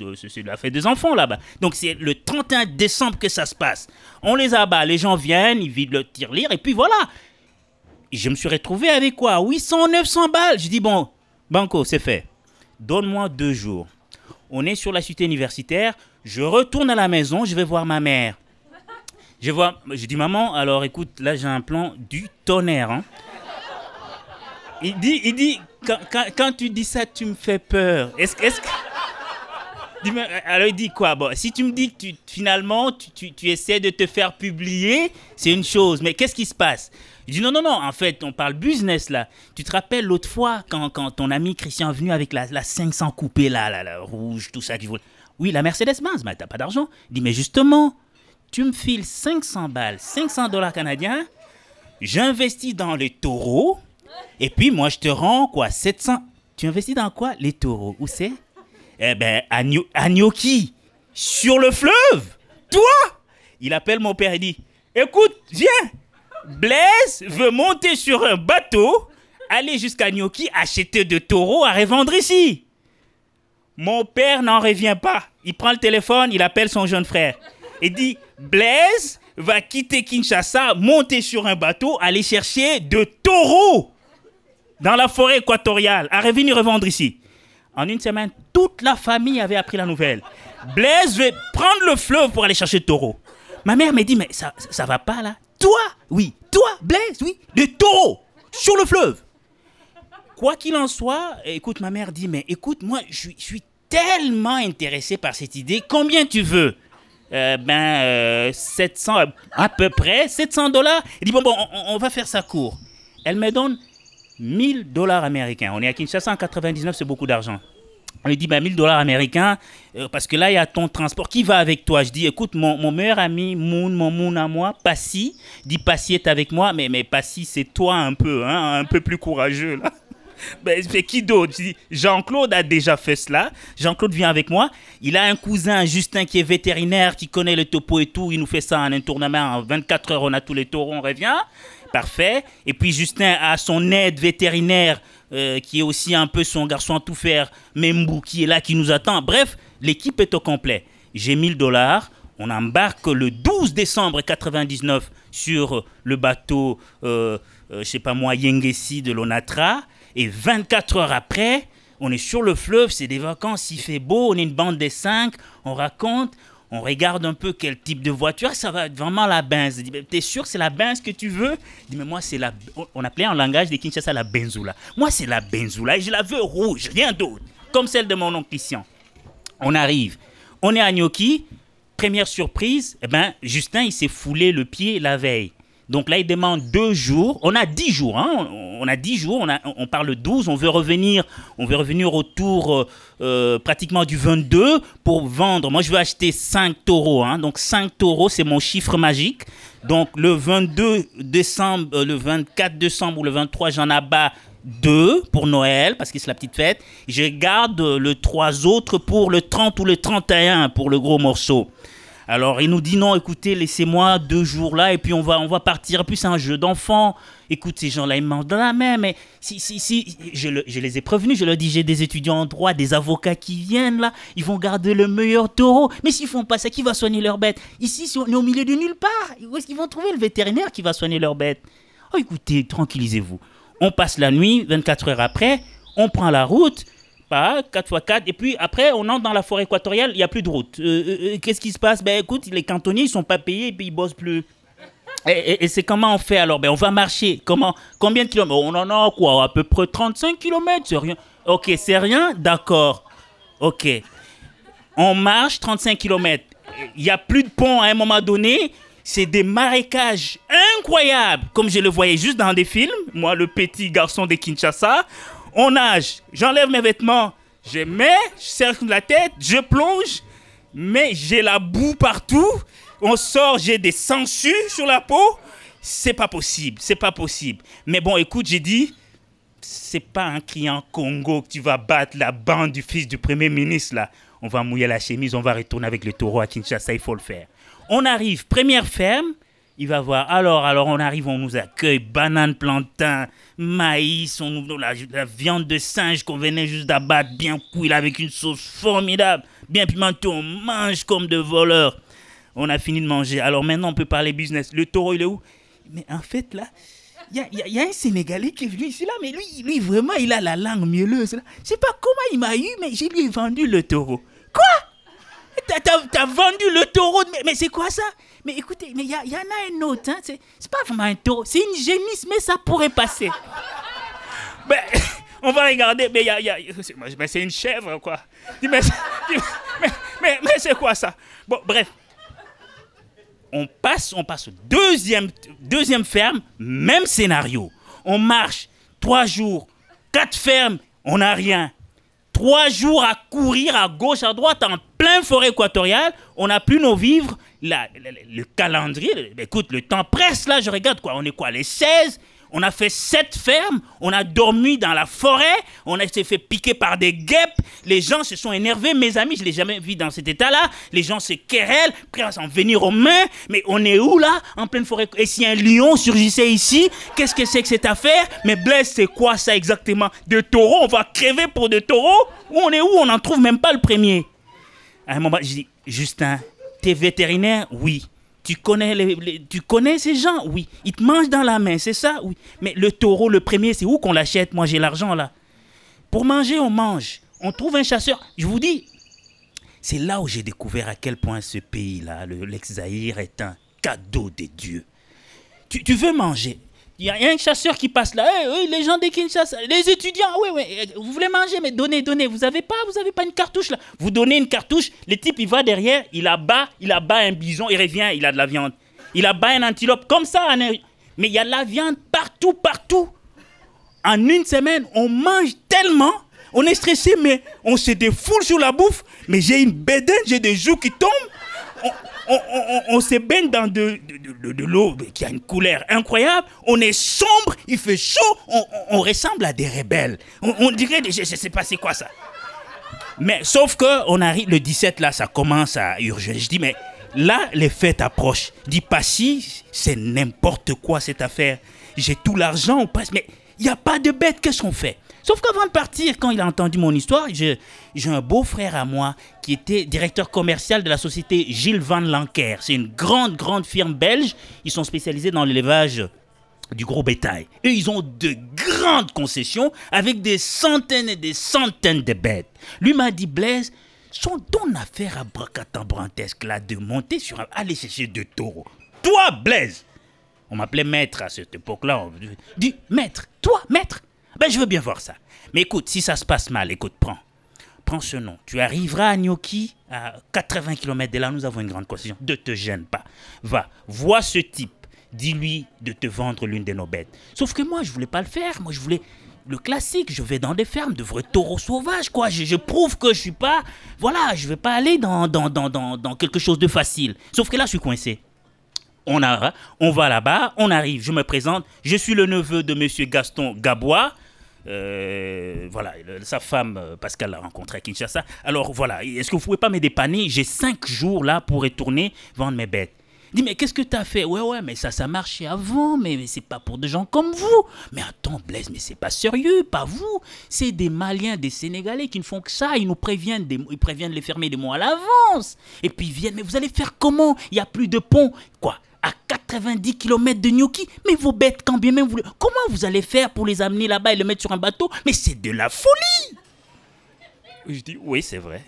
la fête des enfants là-bas. Donc c'est le 31 décembre que ça se passe. On les abat, les gens viennent, ils vident le tirelire, et puis voilà je me suis retrouvé avec quoi? 800, 900 balles. Je dis, bon, Banco, c'est fait. Donne-moi deux jours. On est sur la cité universitaire. Je retourne à la maison, je vais voir ma mère. Je vois, je dis, maman, alors écoute, là j'ai un plan du tonnerre. hein. Il dit, il dit quand, tu dis ça, tu me fais peur. Est-ce alors il dit quoi? Si tu me dis que finalement tu essaies de te faire publier, c'est une chose, mais qu'est-ce qui se passe? Il dit non, non, non, en fait, on parle business là. Tu te rappelles l'autre fois quand, quand ton ami Christian est venu avec la, la 500 coupée là, la rouge, tout ça qu'il voulait. Oui, la Mercedes-Benz, mais t'as pas d'argent. Il dit mais justement, tu me files 500 balles, 500 dollars canadiens, j'investis dans les taureaux, et puis moi je te rends quoi 700. Tu investis dans quoi Les taureaux? Où c'est? Eh ben, à, à Gnocchi, sur le fleuve. Toi? Il appelle mon père et dit Écoute, viens. Blaise veut monter sur un bateau, aller jusqu'à Gnocchi, acheter de taureaux à revendre ici. Mon père n'en revient pas. Il prend le téléphone, il appelle son jeune frère. Et dit Blaise va quitter Kinshasa, monter sur un bateau, aller chercher de taureaux dans la forêt équatoriale, à revenir revendre ici. En une semaine, toute la famille avait appris la nouvelle. Blaise veut prendre le fleuve pour aller chercher le taureau. Ma mère me dit, mais ça, ça va pas là? Toi Oui, toi, Blaise, oui, le taureau sur le fleuve. Quoi qu'il en soit, écoute, ma mère dit, mais écoute, moi, je suis- tellement intéressé par cette idée. Combien tu veux? Euh, Ben, euh, 700, à peu près, 700 dollars. Elle dit, bon, bon, on, on va faire ça court. Elle me donne 1000 dollars américains. On est à Kinshasa en 99, c'est beaucoup d'argent. On lui dit, ben, 1000 dollars américains, euh, parce que là, il y a ton transport. Qui va avec toi Je dis, écoute, mon, mon meilleur ami, Moon, mon Moon à moi, Passy, dit, Passy est avec moi, mais, mais Passy, c'est toi un peu, hein, un peu plus courageux, là. Ben, c'est qui d'autre? Je dis, Jean-Claude a déjà fait cela. Jean-Claude vient avec moi. Il a un cousin, Justin, qui est vétérinaire, qui connaît le topo et tout. Il nous fait ça en un tournement. En 24 heures, on a tous les taureaux, on revient. Parfait. Et puis Justin a son aide vétérinaire, euh, qui est aussi un peu son garçon à tout faire, Membou, qui est là, qui nous attend. Bref, l'équipe est au complet. J'ai 1000 dollars. On embarque le 12 décembre 99 sur le bateau, euh, euh, je sais pas moi, Yengesi de l'Onatra. Et 24 heures après, on est sur le fleuve, c'est des vacances, il fait beau, on est une bande des cinq, on raconte, on regarde un peu quel type de voiture, ça va être vraiment la Benz. Dis, Mais t'es sûr c'est la Benz que tu veux? Je dis, mais moi, c'est la. On appelait en langage des Kinshasa la Benzoula. Moi, c'est la Benzoula et je la veux rouge, rien d'autre. Comme celle de mon oncle Christian. On arrive, on est à Gnocchi, première surprise, eh ben, Justin, il s'est foulé le pied la veille. Donc là, il demande deux jours. On a dix jours. Hein. On a dix jours. On, a, on parle 12. On veut revenir, on veut revenir autour euh, euh, pratiquement du 22 pour vendre. Moi, je veux acheter 5 taureaux. Hein. Donc 5 taureaux, c'est mon chiffre magique. Donc le 22 décembre, euh, le 24 décembre ou le 23, j'en abats deux pour Noël, parce que c'est la petite fête. Je garde le trois autres pour le 30 ou le 31 pour le gros morceau. Alors il nous dit non, écoutez, laissez-moi deux jours là et puis on va, on va partir. Puis c'est un jeu d'enfant. Écoute, ces gens-là, ils mangent dans la main. Mais si, si, si, je, les ai prévenus, je leur dis, j'ai des étudiants en droit, des avocats qui viennent là, ils vont garder le meilleur taureau. Mais s'ils font pas ça, qui va soigner leur bête Ici, on est au milieu de nulle part. Où est-ce qu'ils vont trouver le vétérinaire qui va soigner leur bête Oh, écoutez, tranquillisez-vous. On passe la nuit, 24 heures après, on prend la route pas 4x4. Et puis après, on entre dans la forêt équatoriale, il n'y a plus de route. Euh, euh, euh, qu'est-ce qui se passe? Ben écoute, les cantonniers, ils sont pas payés et puis ils bossent plus. Et, c'est comment on fait alors? Ben on va marcher. Comment Combien de kilomètres? On en a quoi? À peu près 35 kilomètres, c'est rien. Ok, c'est rien? D'accord. Ok. On marche 35 kilomètres. Il n'y a plus de pont à un moment donné. C'est des marécages incroyables, comme je le voyais juste dans des films. Moi, le petit garçon de Kinshasa, on nage, j'enlève mes vêtements, je mets, je cercle la tête, je plonge, mais j'ai la boue partout. On sort, j'ai des sangsues sur la peau. C'est pas possible, c'est pas possible. Mais bon, écoute, j'ai dit, c'est pas un client Congo que tu vas battre la bande du fils du premier ministre là. On va mouiller la chemise, on va retourner avec le taureau à Kinshasa, il faut le faire. On arrive, première ferme, il va voir. Alors, alors on arrive, on nous accueille, banane, plantain, maïs, on nous la, la viande de singe qu'on venait juste d'abattre, bien cuite avec une sauce formidable, bien pimentée, on mange comme de voleurs. On a fini de manger. Alors maintenant, on peut parler business. Le taureau, il est où? Mais en fait, là, il y, y a, un Sénégalais qui est venu ici, là, mais lui, lui, vraiment, il a la langue mielleuse. Là. Je sais pas comment il m'a eu, mais j'ai lui vendu le taureau. Quoi? T'as vendu le taureau Mais, mais c'est quoi ça? Mais écoutez, mais il y, y, en a un autre, hein, c'est pas vraiment un taureau, c'est une génisse, mais ça pourrait passer. ben, on va regarder, mais y a, y a c'est une chèvre, quoi. Mais, mais, mais, c'est quoi ça? Bon, bref. On passe, on passe deuxième, deuxième ferme, même scénario. On marche trois jours, quatre fermes, on n'a rien. Trois jours à courir à gauche, à droite, en plein forêt équatoriale, on n'a plus nos vivres, le calendrier, écoute, le temps presse là, je regarde quoi, on est quoi, les 16 on a fait sept fermes, on a dormi dans la forêt, on a fait piquer par des guêpes, les gens se sont énervés, mes amis, je ne l'ai jamais vu dans cet état-là, les gens se querellent, prêts à s'en venir aux mains, mais on est où là En pleine forêt? Et si un lion surgissait ici, qu'est-ce que c'est que cette affaire? Mais Blaise, c'est quoi ça exactement? De taureaux? On va crever pour des taureaux? Où on est où? On n'en trouve même pas le premier. À un moment, je dis, Justin, T'es vétérinaire? Oui. Tu connais, ces gens? Oui. Ils te mangent dans la main, c'est ça? Oui. Mais le taureau, le premier, c'est où qu'on l'achète? Moi, j'ai l'argent là. Pour manger, on mange. On trouve un chasseur. Je vous dis, c'est là où j'ai découvert à quel point ce pays-là, l'ex-Zaïre, est un cadeau des dieux. Tu veux manger? Il y, a un chasseur qui passe là. les gens des Kinshasa, les étudiants, oui, oui, vous voulez manger, mais donnez, donnez. Vous avez pas, vous avez pas une cartouche là. Vous donnez une cartouche, le type il va derrière, il abat, il abat un bison, il revient, il a de la viande. Il abat un antilope, comme ça. Mais il y a de la viande partout, partout. En une semaine, on mange tellement, on est stressé, mais on se défoule sur la bouffe. Mais j'ai une bédaine, j'ai des joues qui tombent se baigne dans de, l'eau qui a une couleur incroyable. On est sombre, il fait chaud, on, ressemble à des rebelles. On, dirait, je, ne sais pas c'est quoi ça. Mais sauf que on arrive le 17 là, ça commence à urger. Je dis mais là les fêtes approchent. Dis pas si, c'est n'importe quoi cette affaire. J'ai tout l'argent, on passe, mais il n'y a pas de bête. Qu'est-ce qu'on fait? Sauf qu'avant de partir, quand il a entendu mon histoire, j'ai un beau-frère à moi qui était directeur commercial de la société Gilles Van Lanker. C'est une grande, grande firme belge. Ils sont spécialisés dans l'élevage du gros bétail. Et ils ont de grandes concessions avec des centaines et des centaines de bêtes. Lui m'a dit, Blaise, sont ton affaire à bracatambrantesque là de monter sur un... aller chercher deux taureaux. Toi, Blaise On m'appelait maître à cette époque-là. On dit, maître, toi, maître ben, je veux bien voir ça. Mais écoute, si ça se passe mal, écoute, prends. Prends ce nom. Tu arriveras à Gnocchi, à 80 km de là, nous avons une grande concession. Ne te gêne pas. Va, vois ce type. dis-lui de te vendre l'une de nos bêtes. Sauf que moi, je voulais pas le faire. Moi, je voulais le classique. Je vais dans des fermes de vrais taureaux sauvages, quoi. Je, je prouve que je suis pas. Voilà, je vais pas aller dans, dans, dans, dans, dans quelque chose de facile. Sauf que là, je suis coincé. On, a, on va là-bas, on arrive, je me présente. Je suis le neveu de monsieur Gaston Gabois. Euh, voilà, sa femme, euh, Pascal, l'a rencontré à Kinshasa. Alors voilà, est-ce que vous pouvez pas me dépanner? J'ai cinq jours là pour retourner vendre mes bêtes. Dit, mais qu'est-ce que tu as fait? Ouais, ouais, mais ça, ça marchait avant, mais, mais c'est pas pour des gens comme vous. Mais attends, Blaise, mais c'est pas sérieux, pas vous. C'est des Maliens, des Sénégalais qui ne font que ça. Ils nous préviennent, des, ils préviennent les fermiers des mois à l'avance. Et puis ils viennent, mais vous allez faire comment? Il n'y a plus de pont. Quoi? À 90 km de Gnocchi Mais vos bêtes, quand bien même vous... Comment vous allez faire pour les amener là-bas et les mettre sur un bateau? Mais c'est de la folie Je dis, oui, c'est vrai.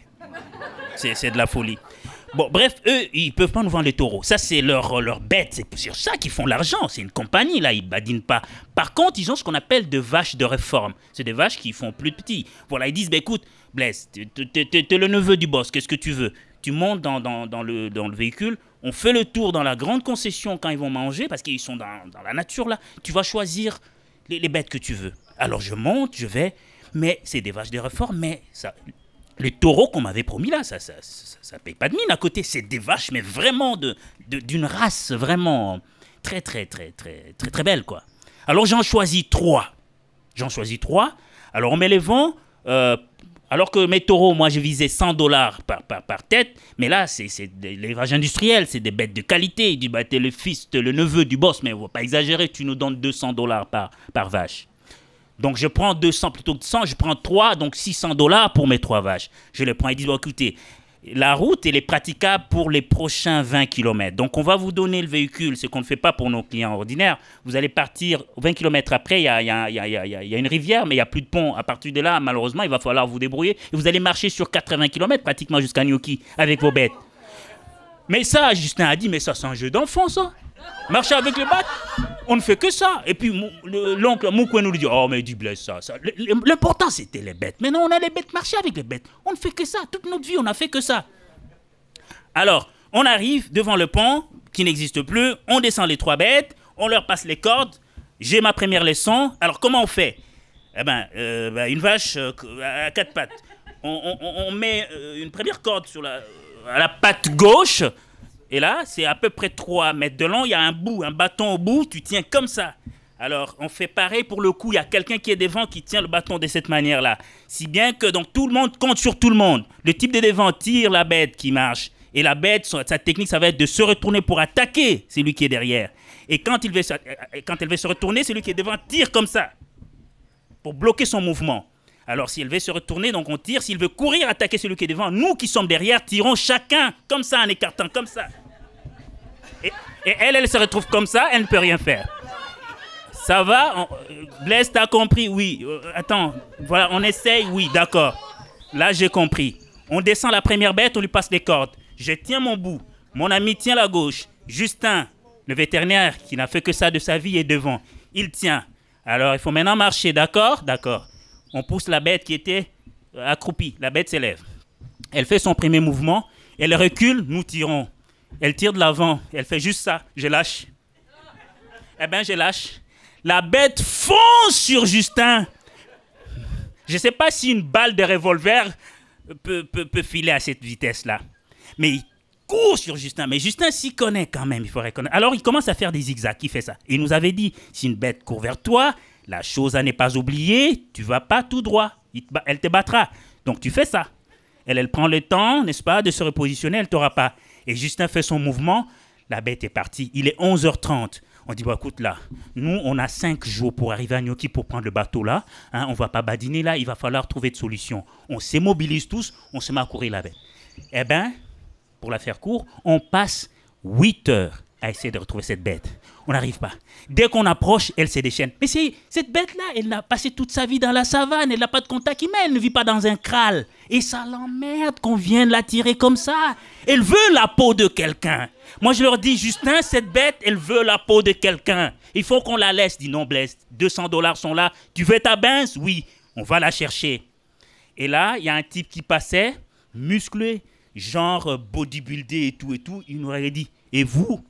C'est de la folie. Bon, bref, eux, ils peuvent pas nous vendre les taureaux. Ça, c'est leur, leur bête. C'est sur ça qu'ils font l'argent. C'est une compagnie, là. Ils badinent pas. Par contre, ils ont ce qu'on appelle de vaches de réforme. C'est des vaches qui font plus petits. Voilà, ils disent, bah, écoute, Blaise, t'es- le neveu du boss. Qu'est-ce que tu veux? Tu montes dans, dans le, dans le véhicule. On fait le tour dans la grande concession quand ils vont manger, parce qu'ils sont dans, dans la nature, là. Tu vas choisir les, bêtes que tu veux. Alors, je monte, je vais. Mais c'est des vaches de réforme, mais ça, les taureaux qu'on m'avait promis là, ça, ça, ça, ça paye pas de mine à côté. C'est des vaches, mais vraiment de- d'une race vraiment très, très, très, très, très, très belle, quoi. Alors j'en choisis trois. J'en choisis trois. Alors on met les vents. euh, alors que mes taureaux, moi, je visais 100 dollars par, par, tête. Mais là, c'est l'élevage industriel, c'est des bêtes de qualité. Il dit, bah, t'es le fils, t'es le neveu du boss, mais on va pas exagérer, tu nous donnes 200 dollars par, par vache. Donc je prends 200 plutôt que 100, je prends 3, donc 600 dollars pour mes trois vaches. Je les prends et dis, bon, écoutez, la route, elle est praticable pour les prochains 20 km. Donc on va vous donner le véhicule, ce qu'on ne fait pas pour nos clients ordinaires. Vous allez partir 20 km après, il y a, une rivière, mais il n'y a plus de pont. À partir de là, malheureusement, il va falloir vous débrouiller. Et vous allez marcher sur 80 km pratiquement jusqu'à Gnocchi avec vos bêtes. Mais ça, Justin a dit, mais ça c'est un jeu d'enfant ça. Marcher avec les battes, on ne fait que ça. Et puis l'oncle Moukoué nous dit, oh mais du blesse ça. ça. L'important c'était les bêtes. Mais non, on a les bêtes, marcher avec les bêtes. On ne fait que ça. Toute notre vie, on a fait que ça. Alors, on arrive devant le pont qui n'existe plus, on descend les trois bêtes, on leur passe les cordes, j'ai ma première leçon. Alors, comment on fait? Eh ben, euh, ben, une vache euh, à quatre pattes. On, met euh, une première corde sur à la patte gauche, et là, c'est à peu près 3 mètres de long, il y a un bout, un bâton au bout, tu tiens comme ça. Alors, on fait pareil pour le coup. Il y a quelqu'un qui est devant qui tient le bâton de cette manière-là. Si bien que donc tout le monde compte sur tout le monde. Le type de devant tire la bête qui marche. Et la bête, sa technique, ça va être de se retourner pour attaquer celui qui est derrière. Et quand, il veut se, euh, quand elle veut se retourner, celui qui est devant tire comme ça. Pour bloquer son mouvement. Alors, s'il veut se retourner, donc on tire. S'il veut courir, attaquer celui qui est devant, nous qui sommes derrière, tirons chacun comme ça, en écartant comme ça. Et, et elle, elle se retrouve comme ça, elle ne peut rien faire. Ça va? On- euh, Blaise, t'as compris? Oui. Euh, attends, voilà, on essaye? Oui, d'accord. Là, j'ai compris. On descend la première bête, on lui passe les cordes. Je tiens mon bout. Mon ami tient la gauche. Justin, le vétérinaire qui n'a fait que ça de sa vie, est devant. Il tient. Alors, il faut maintenant marcher, d'accord? D'accord. On pousse la bête qui était euh, accroupie. La bête s'élève. Elle fait son premier mouvement. Elle recule, nous tirons. Elle tire de l'avant. Elle fait juste ça. Je lâche. Eh ben, je lâche. La bête fonce sur Justin. Je ne sais pas si une balle de revolver peut, peut- peut filer à cette vitesse-là. Mais il court sur Justin. Mais Justin s'y connaît quand même, il faut reconnaître. Alors il commence à faire des zigzags. Il fait ça. Il nous avait dit si une bête court vers toi, la chose à ne pas oublier, tu vas pas tout droit. Elle te battra. Donc tu fais ça. Elle, elle prend le temps, n'est-ce pas, de se repositionner, elle t'aura pas. Et Justin fait son mouvement, la bête est partie. Il est 11h30. On dit, bah, écoute, là, nous, on a 5 jours pour arriver à Gnocchi pour prendre le bateau là. Hein, on va pas badiner là, il va falloir trouver de solution. On s'immobilise tous, on se met à courir la bête. Eh ben, pour la faire court, on passe 8 heures à essayer de retrouver cette bête. On n'arrive pas. Dès qu'on approche, elle se déchaîne. Mais c'est cette bête-là, elle n'a passé toute sa vie dans la savane, elle n'a pas de contact humain, elle ne vit pas dans un kraal. Et ça l'emmerde qu'on vienne la tirer comme ça. Elle veut la peau de quelqu'un. Moi, je leur dis, Justin, cette bête, elle veut la peau de quelqu'un. Il faut qu'on la laisse. Dis non, Blaise, 200 dollars sont là. Tu veux ta bince Oui, on va la chercher. Et là, il y a un type qui passait, musclé, genre bodybuildé et tout et tout. Il nous aurait dit Et vous,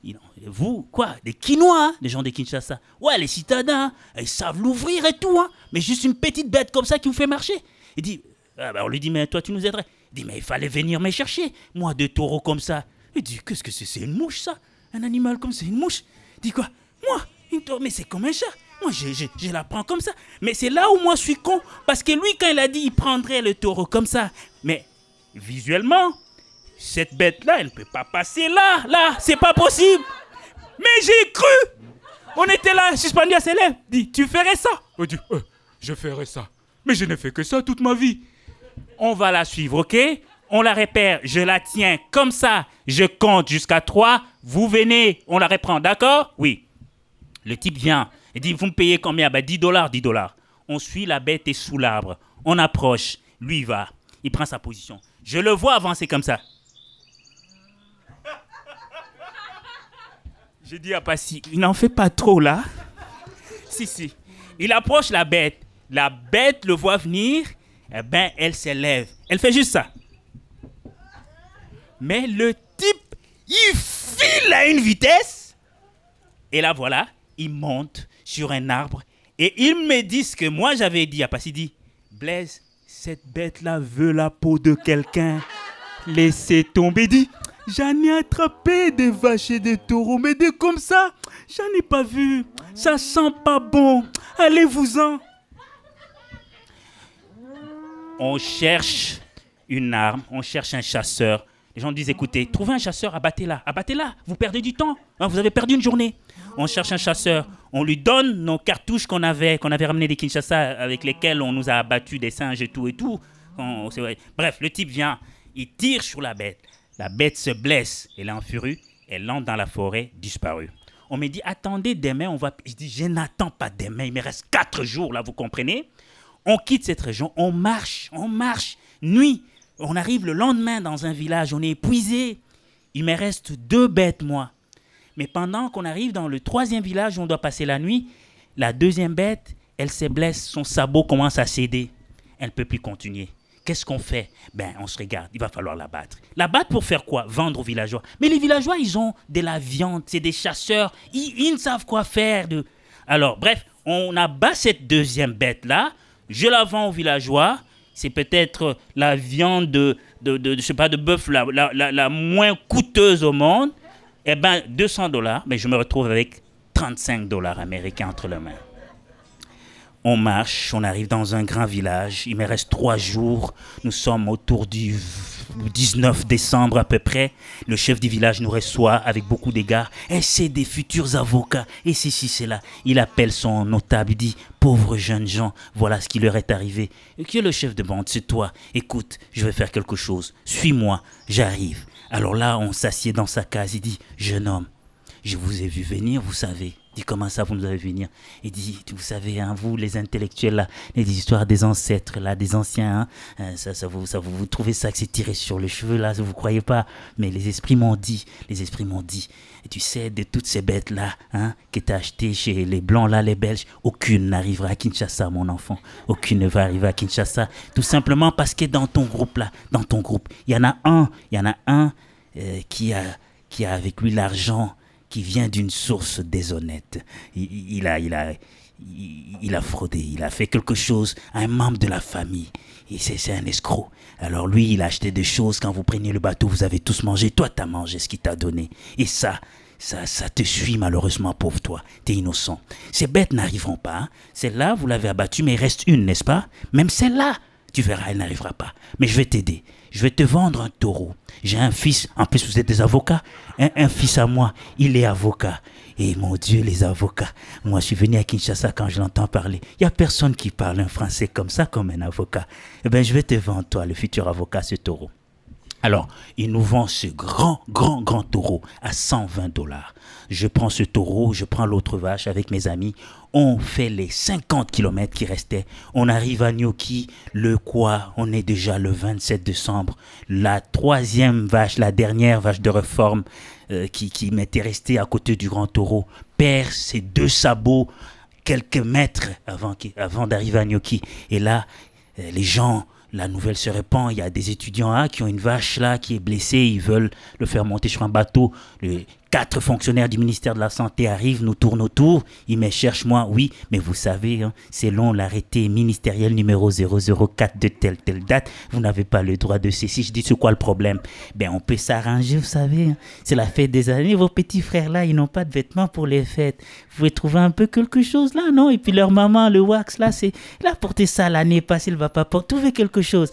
vous, quoi Des Quinois, hein, des gens de Kinshasa. Ouais, les citadins, hein, ils savent l'ouvrir et tout, hein. Mais juste une petite bête comme ça qui vous fait marcher. Il dit, ah bah, on lui dit, mais toi, tu nous aiderais. Il dit, mais il fallait venir me chercher. Moi, deux taureaux comme ça. Il dit, qu'est-ce que c'est C'est une mouche, ça? Un animal comme c'est une mouche? Il dit quoi? Moi, une taureau, mais c'est comme un chat. Moi, je, je, je, la prends comme ça. Mais c'est là où moi, je suis con. Parce que lui, quand il a dit, il prendrait le taureau comme ça. Mais visuellement, cette bête-là, elle ne peut pas passer là, là, c'est pas possible. Mais j'ai cru. On était là, suspendu à ses lèvres. Dit, tu ferais ça? On dit, euh, je ferais ça. Mais je n'ai fait que ça toute ma vie. On va la suivre, ok? On la répère, je la tiens comme ça. Je compte jusqu'à 3. Vous venez, on la reprend, d'accord? Oui. Le type vient. Il dit, vous me payez combien? Bah, 10 dollars, 10 dollars. On suit la bête et sous l'arbre. On approche. Lui, il va. Il prend sa position. Je le vois avancer comme ça. J'ai dit à Passy, il n'en fait pas trop là. si, si. Il approche la bête. La bête le voit venir. Eh ben, elle s'élève. Elle fait juste ça. Mais le type, il file à une vitesse. Et là, voilà, il monte sur un arbre. Et il me dit ce que moi j'avais dit à Passy. dit, Blaise, cette bête-là veut la peau de quelqu'un. Laissez tomber. Dit, J'en ai attrapé des vaches et des taureaux, mais des comme ça, j'en ai pas vu. Ça sent pas bon. Allez-vous-en. On cherche une arme, on cherche un chasseur. Les gens disent écoutez, trouvez un chasseur, abattez-la, abattez-la, vous perdez du temps, hein, vous avez perdu une journée. On cherche un chasseur, on lui donne nos cartouches qu'on avait, qu'on avait ramenées des Kinshasa, avec lesquelles on nous a abattu des singes et tout et tout. Bref, le type vient, il tire sur la bête. La bête se blesse, elle est en furie, elle entre dans la forêt, disparue. On me dit, attendez demain, on va... Je dis, je n'attends pas demain, il me reste quatre jours là, vous comprenez? On quitte cette région, on marche, on marche, nuit. On arrive le lendemain dans un village, on est épuisé. Il me reste deux bêtes, moi. Mais pendant qu'on arrive dans le troisième village où on doit passer la nuit, la deuxième bête, elle se blesse, son sabot commence à céder. Elle ne peut plus continuer. Qu'est-ce qu'on fait? Ben, on se regarde, il va falloir la battre. La battre pour faire quoi? Vendre aux villageois. Mais les villageois, ils ont de la viande, c'est des chasseurs, ils, ne savent quoi faire. De... Alors, bref, on abat cette deuxième bête-là, je la vends aux villageois, c'est peut-être la viande de, de, de, je sais pas, de bœuf la, la, la, moins coûteuse au monde. Eh ben, 200 dollars, mais je me retrouve avec 35 dollars américains entre les mains. On marche, on arrive dans un grand village. Il me reste trois jours. Nous sommes autour du 19 décembre à peu près. Le chef du village nous reçoit avec beaucoup d'égards. Et c'est des futurs avocats. Et si, c'est là. Il appelle son notable. Il dit Pauvres jeunes gens, voilà ce qui leur est arrivé. Et qui est le chef de bande? C'est toi. Écoute, je vais faire quelque chose. Suis-moi. J'arrive. Alors là, on s'assied dans sa case. Il dit Jeune homme, je vous ai vu venir, vous savez. Dit comment ça vous nous avez venir. Il dit vous savez hein, vous les intellectuels là les histoires des ancêtres là des anciens hein, euh, ça, ça vous ça vous, vous trouvez ça que c'est tiré sur le cheveu là vous croyez pas. Mais les esprits m'ont dit les esprits m'ont dit et tu sais de toutes ces bêtes là hein que t'as achetées chez les blancs là les belges aucune n'arrivera à Kinshasa mon enfant. Aucune ne va arriver à Kinshasa. Tout simplement parce que dans ton groupe là dans ton groupe il y en a un il y en a un euh, qui a qui a avec lui l'argent qui vient d'une source déshonnête. Il, a, il, a, il, a fraudé, il a fait quelque chose à un membre de la famille. Et c'est un escroc. Alors lui, il a acheté des choses. Quand vous preniez le bateau, vous avez tous mangé. Toi, tu as mangé ce qu'il t'a donné. Et ça, ça, ça te suit malheureusement, pauvre toi. T'es innocent. Ces bêtes n'arriveront pas. Hein. Celle-là, vous l'avez abattue, mais il reste une, n'est-ce pas? Même celle-là, tu verras, elle n'arrivera pas. Mais je vais t'aider. Je vais te vendre un taureau. J'ai un fils, en plus vous êtes des avocats. Un, fils à moi, il est avocat. Et mon Dieu, les avocats. Moi, je suis venu à Kinshasa quand je l'entends parler. Il n'y a personne qui parle un français comme ça, comme un avocat. Eh bien, je vais te vendre, toi, le futur avocat, ce taureau. Alors, il nous vend ce grand, grand, grand taureau à 120 dollars. Je prends ce taureau, je prends l'autre vache avec mes amis. On fait les 50 kilomètres qui restaient. On arrive à Nyoki, le quoi On est déjà le 27 décembre. La troisième vache, la dernière vache de réforme euh, qui, qui m'était restée à côté du grand taureau, perd ses deux sabots quelques mètres avant, avant d'arriver à Nyoki. Et là, euh, les gens la nouvelle se répand. Il y a des étudiants qui ont une vache là qui est blessée. Ils veulent le faire monter sur un bateau. Quatre fonctionnaires du ministère de la Santé arrivent, nous tournent autour. Ils me cherchent, moi, oui, mais vous savez, hein, selon l'arrêté ministériel numéro 004 de telle, telle date, vous n'avez pas le droit de ceci. Je dis, c'est quoi le problème? Ben, on peut s'arranger, vous savez. hein. C'est la fête des années. Vos petits frères là, ils n'ont pas de vêtements pour les fêtes. Vous pouvez trouver un peu quelque chose là, non? Et puis leur maman, le wax là, c'est. Il a porté ça l'année passée, il va pas porter. Trouvez quelque chose.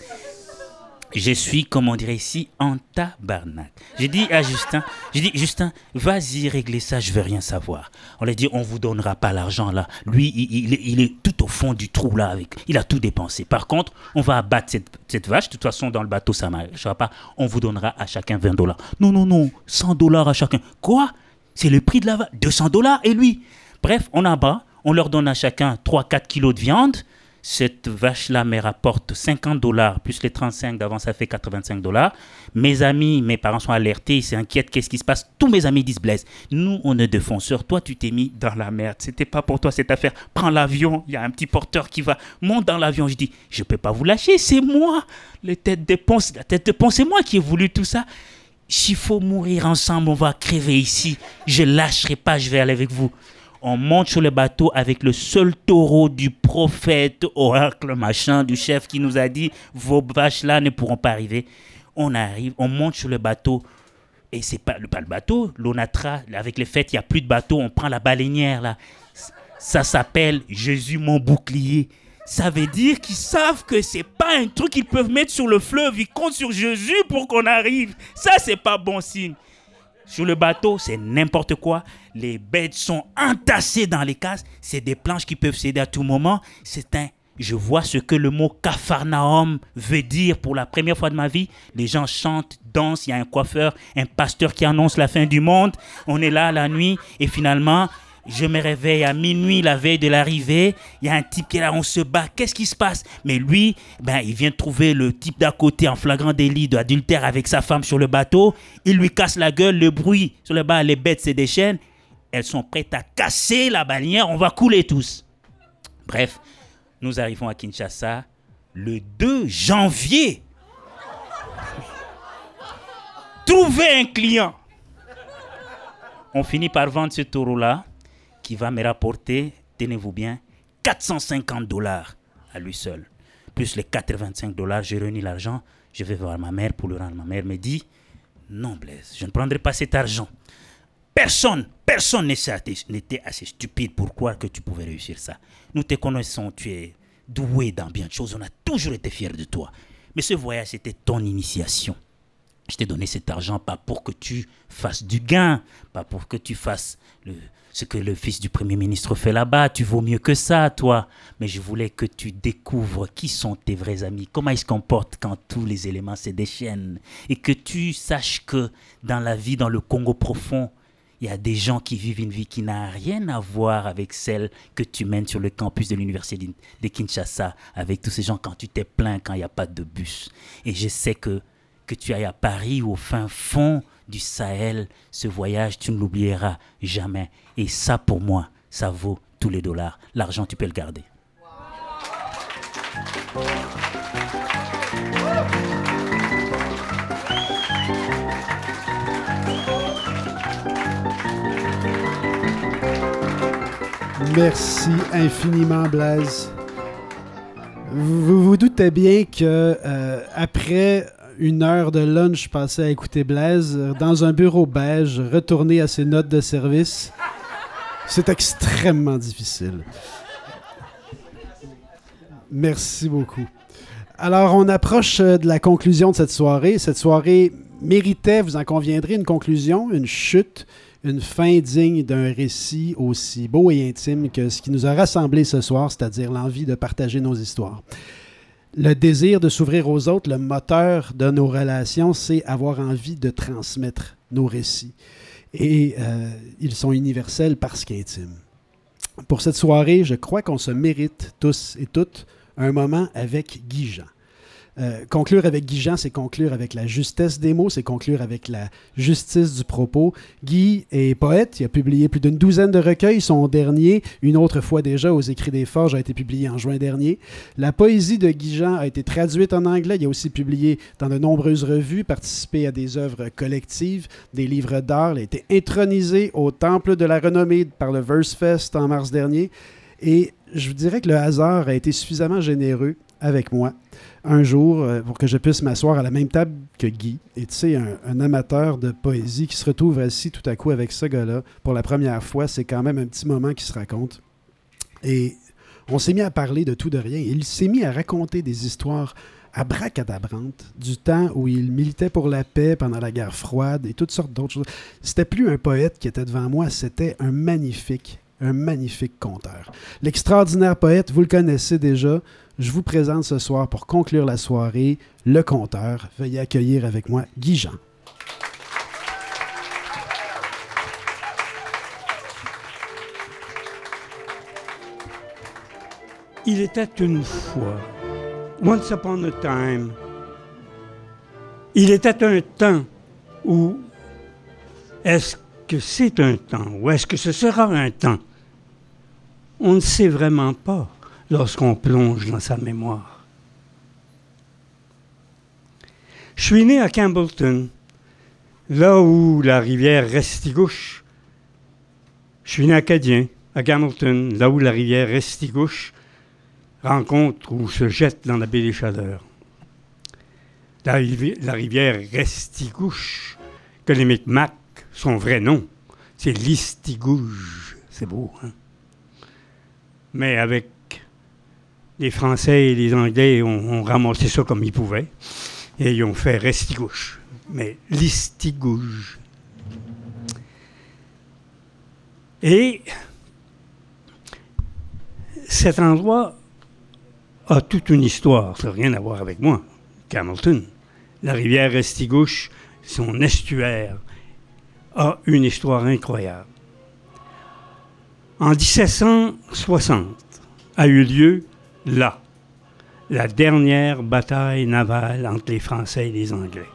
Je suis, comme on dirait ici, en tabarnak. J'ai dit à Justin, j'ai dit, Justin, vas-y régler ça, je veux rien savoir. On lui a dit, on vous donnera pas l'argent là. Lui, il, est- tout au fond du trou là, avec, il a tout dépensé. Par contre, on va abattre cette, cette vache. De toute façon, dans le bateau, ça marchera pas. On vous donnera à chacun 20 dollars. Non, non, non, 100 dollars à chacun. Quoi? C'est le prix de la vache. 200 dollars et lui? Bref, on abat, on leur donne à chacun 3-4 kilos de viande. Cette vache-là me rapporte 50 dollars, plus les 35 d'avant, ça fait 85 dollars. Mes amis, mes parents sont alertés, ils s'inquiètent, qu'est-ce qui se passe? Tous mes amis disent Blaise, nous, on est de fonceurs, toi, tu t'es mis dans la merde. C'était pas pour toi cette affaire. Prends l'avion, il y a un petit porteur qui va, monte dans l'avion. Je dis, je peux pas vous lâcher, c'est moi, le tête de ponce, la tête de ponce, c'est moi qui ai voulu tout ça. S'il faut mourir ensemble, on va crever ici. Je lâcherai pas, je vais aller avec vous. On monte sur le bateau avec le seul taureau du prophète, oracle, machin, du chef qui nous a dit vos vaches là ne pourront pas arriver. On arrive, on monte sur le bateau. Et c'est pas, pas le bateau, l'onatra, avec les fêtes, il n'y a plus de bateau, on prend la baleinière là. Ça s'appelle Jésus mon bouclier. Ça veut dire qu'ils savent que c'est pas un truc qu'ils peuvent mettre sur le fleuve. Ils comptent sur Jésus pour qu'on arrive. Ça, c'est pas bon signe. Sur le bateau, c'est n'importe quoi. Les bêtes sont entassées dans les cases. C'est des planches qui peuvent céder à tout moment. C'est un. Je vois ce que le mot Capharnaüm veut dire pour la première fois de ma vie. Les gens chantent, dansent. Il y a un coiffeur, un pasteur qui annonce la fin du monde. On est là la nuit et finalement, je me réveille à minuit la veille de l'arrivée. Il y a un type qui est là, on se bat. Qu'est-ce qui se passe? Mais lui, ben, il vient trouver le type d'à côté en flagrant délit d'adultère avec sa femme sur le bateau. Il lui casse la gueule, le bruit sur le bas, les bêtes, c'est des chaînes. Elles sont prêtes à casser la bannière. On va couler tous. Bref, nous arrivons à Kinshasa le 2 janvier. Trouver un client. On finit par vendre ce taureau-là qui va me rapporter, tenez-vous bien, 450 dollars à lui seul. Plus les 85 dollars, j'ai réuni l'argent, je vais voir ma mère pour le rendre. Ma mère me dit, non Blaise, je ne prendrai pas cet argent. Personne, personne n'était assez stupide pour croire que tu pouvais réussir ça? Nous te connaissons, tu es doué dans bien de choses, on a toujours été fiers de toi. Mais ce voyage, c'était ton initiation. Je t'ai donné cet argent pas pour que tu fasses du gain, pas pour que tu fasses ce que le fils du Premier ministre fait là-bas. Tu vaux mieux que ça, toi. Mais je voulais que tu découvres qui sont tes vrais amis, comment ils se comportent quand tous les éléments se déchaînent. Et que tu saches que dans la vie, dans le Congo profond, il y a des gens qui vivent une vie qui n'a rien à voir avec celle que tu mènes sur le campus de l'université de- de Kinshasa, avec tous ces gens quand tu t'es plaint, quand il n'y a pas de bus. Et je sais que que tu ailles à Paris ou au fin fond du Sahel, ce voyage, tu ne l'oublieras jamais. Et ça, pour moi, ça vaut tous les dollars. L'argent, tu peux le garder. Merci infiniment, Blaise. Vous vous, doutez bien que euh, après une heure de lunch passée à écouter Blaise, euh, dans un bureau beige, retourner à ses notes de service, c'est extrêmement difficile. Merci beaucoup. Alors, on approche euh, de la conclusion de cette soirée. Cette soirée méritait, vous en conviendrez, une conclusion, une chute, une fin digne d'un récit aussi beau et intime que ce qui nous a rassemblés ce soir, c'est-à-dire l'envie de partager nos histoires. Le désir de s'ouvrir aux autres, le moteur de nos relations, c'est avoir envie de transmettre nos récits. Et euh, ils sont universels parce qu'intimes. Pour cette soirée, je crois qu'on se mérite tous et toutes un moment avec Guy Jean. Euh, conclure avec Guy Jean, c'est conclure avec la justesse des mots, c'est conclure avec la justice du propos. Guy est poète, il a publié plus d'une douzaine de recueils. Son dernier, une autre fois déjà, aux Écrits des Forges, a été publié en juin dernier. La poésie de Guy Jean a été traduite en anglais. Il a aussi publié dans de nombreuses revues, participé à des œuvres collectives, des livres d'art. Il a été intronisé au Temple de la Renommée par le Verse Fest en mars dernier. Et je vous dirais que le hasard a été suffisamment généreux avec moi un jour euh, pour que je puisse m'asseoir à la même table que Guy. Et tu sais, un, amateur de poésie qui se retrouve assis tout à coup avec ce gars-là pour la première fois, c'est quand même un petit moment qui se raconte. Et on s'est mis à parler de tout de rien. Il s'est mis à raconter des histoires abracadabrantes du temps où il militait pour la paix pendant la guerre froide et toutes sortes d'autres choses. C'était plus un poète qui était devant moi, c'était un magnifique, un magnifique conteur. L'extraordinaire poète, vous le connaissez déjà, je vous présente ce soir pour conclure la soirée le conteur. Veuillez accueillir avec moi Guy Jean. Il était une fois, once upon a time, il était un temps où est-ce que c'est un temps ou est-ce que ce sera un temps? On ne sait vraiment pas lorsqu'on plonge dans sa mémoire. Je suis né à Campbellton, là où la rivière Restigouche. Je suis né acadien à Campbellton, là où la rivière Restigouche rencontre ou se jette dans la baie des Chaleurs. La, rivière Restigouche, que les Micmacs, son vrai nom, c'est Listigouge. C'est beau, hein? Mais avec les Français et les Anglais ont, ramassé ça comme ils pouvaient. Et ils ont fait restigouche. Mais listigouge. Et cet endroit a toute une histoire. Ça n'a rien à voir avec moi, Hamilton. La rivière Restigouche, son estuaire, a une histoire incroyable. En 1760 a eu lieu là, la dernière bataille navale entre les Français et les Anglais.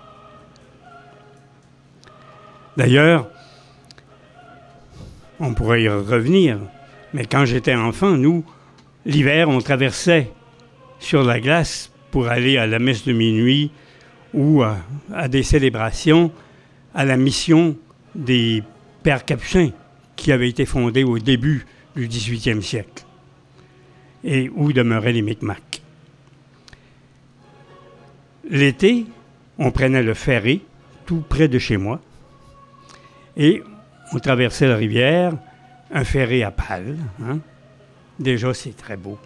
D'ailleurs, on pourrait y revenir, mais quand j'étais enfant, nous, l'hiver, on traversait sur la glace pour aller à la messe de minuit ou à, des célébrations à la mission des Pères Capucins qui avait été fondée au début du 18e siècle et où demeuraient les Micmacs? L'été, on prenait le ferry tout près de chez moi et on traversait la rivière, un ferry à pales. Hein. Déjà, c'est très beau.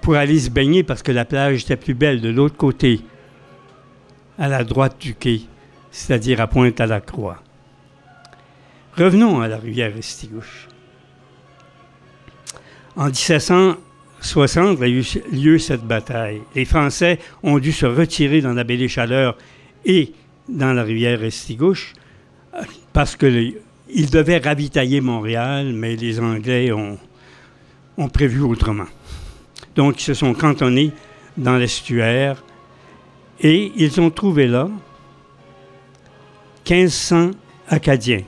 Pour aller se baigner parce que la plage était plus belle de l'autre côté, à la droite du quai, c'est-à-dire à Pointe-à-la-Croix. Revenons à la rivière Estigouche. En 1760 a eu lieu cette bataille. Les Français ont dû se retirer dans la baie des Chaleurs et dans la rivière Estigouche parce qu'ils devaient ravitailler Montréal, mais les Anglais ont, ont prévu autrement. Donc, ils se sont cantonnés dans l'estuaire et ils ont trouvé là 1500 Acadiens,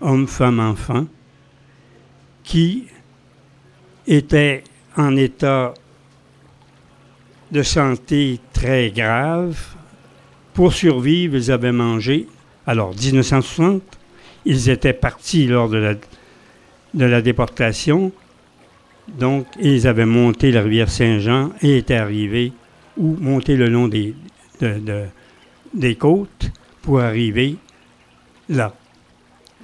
hommes, femmes, enfants, qui étaient en état de santé très grave. Pour survivre, ils avaient mangé. Alors, 1960, ils étaient partis lors de la, de la déportation. Donc, ils avaient monté la rivière Saint-Jean et étaient arrivés ou monté le long des, des côtes pour arriver là,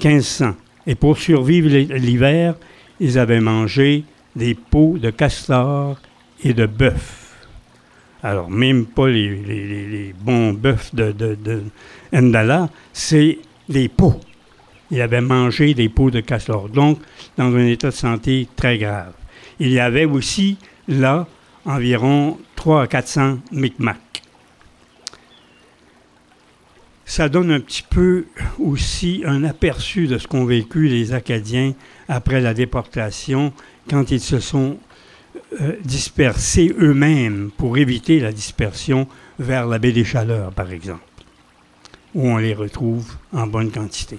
1500. Et pour survivre l'hiver, ils avaient mangé des peaux de castor et de bœuf. Alors, même pas les, bons bœufs de, Ndala, c'est les peaux. Il avait mangé des peaux de castor, donc dans un état de santé très grave. Il y avait aussi là environ 300 à 400 Micmacs. Ça donne un petit peu aussi un aperçu de ce qu'ont vécu les Acadiens après la déportation quand ils se sont euh, dispersés eux-mêmes pour éviter la dispersion vers la baie des Chaleurs, par exemple, où on les retrouve en bonne quantité.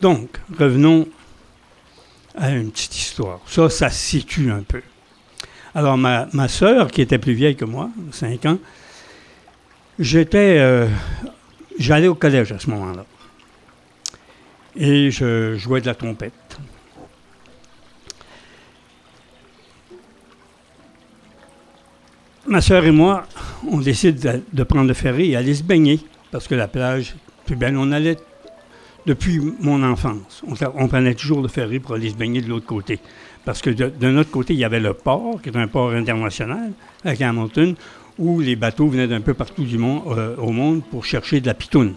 Donc, revenons à une petite histoire. Ça, ça se situe un peu. Alors, ma, sœur, qui était plus vieille que moi, 5 ans, j'étais. euh, J'allais au collège à ce moment-là. Et je jouais de la trompette. Ma sœur et moi, on décide de, prendre le ferry et aller se baigner, parce que la plage plus belle. On allait depuis mon enfance. On, prenait toujours le ferry pour aller se baigner de l'autre côté. Parce que de, de notre côté, il y avait le port, qui est un port international, à Hamilton, où les bateaux venaient d'un peu partout du monde, euh, au monde pour chercher de la pitoune.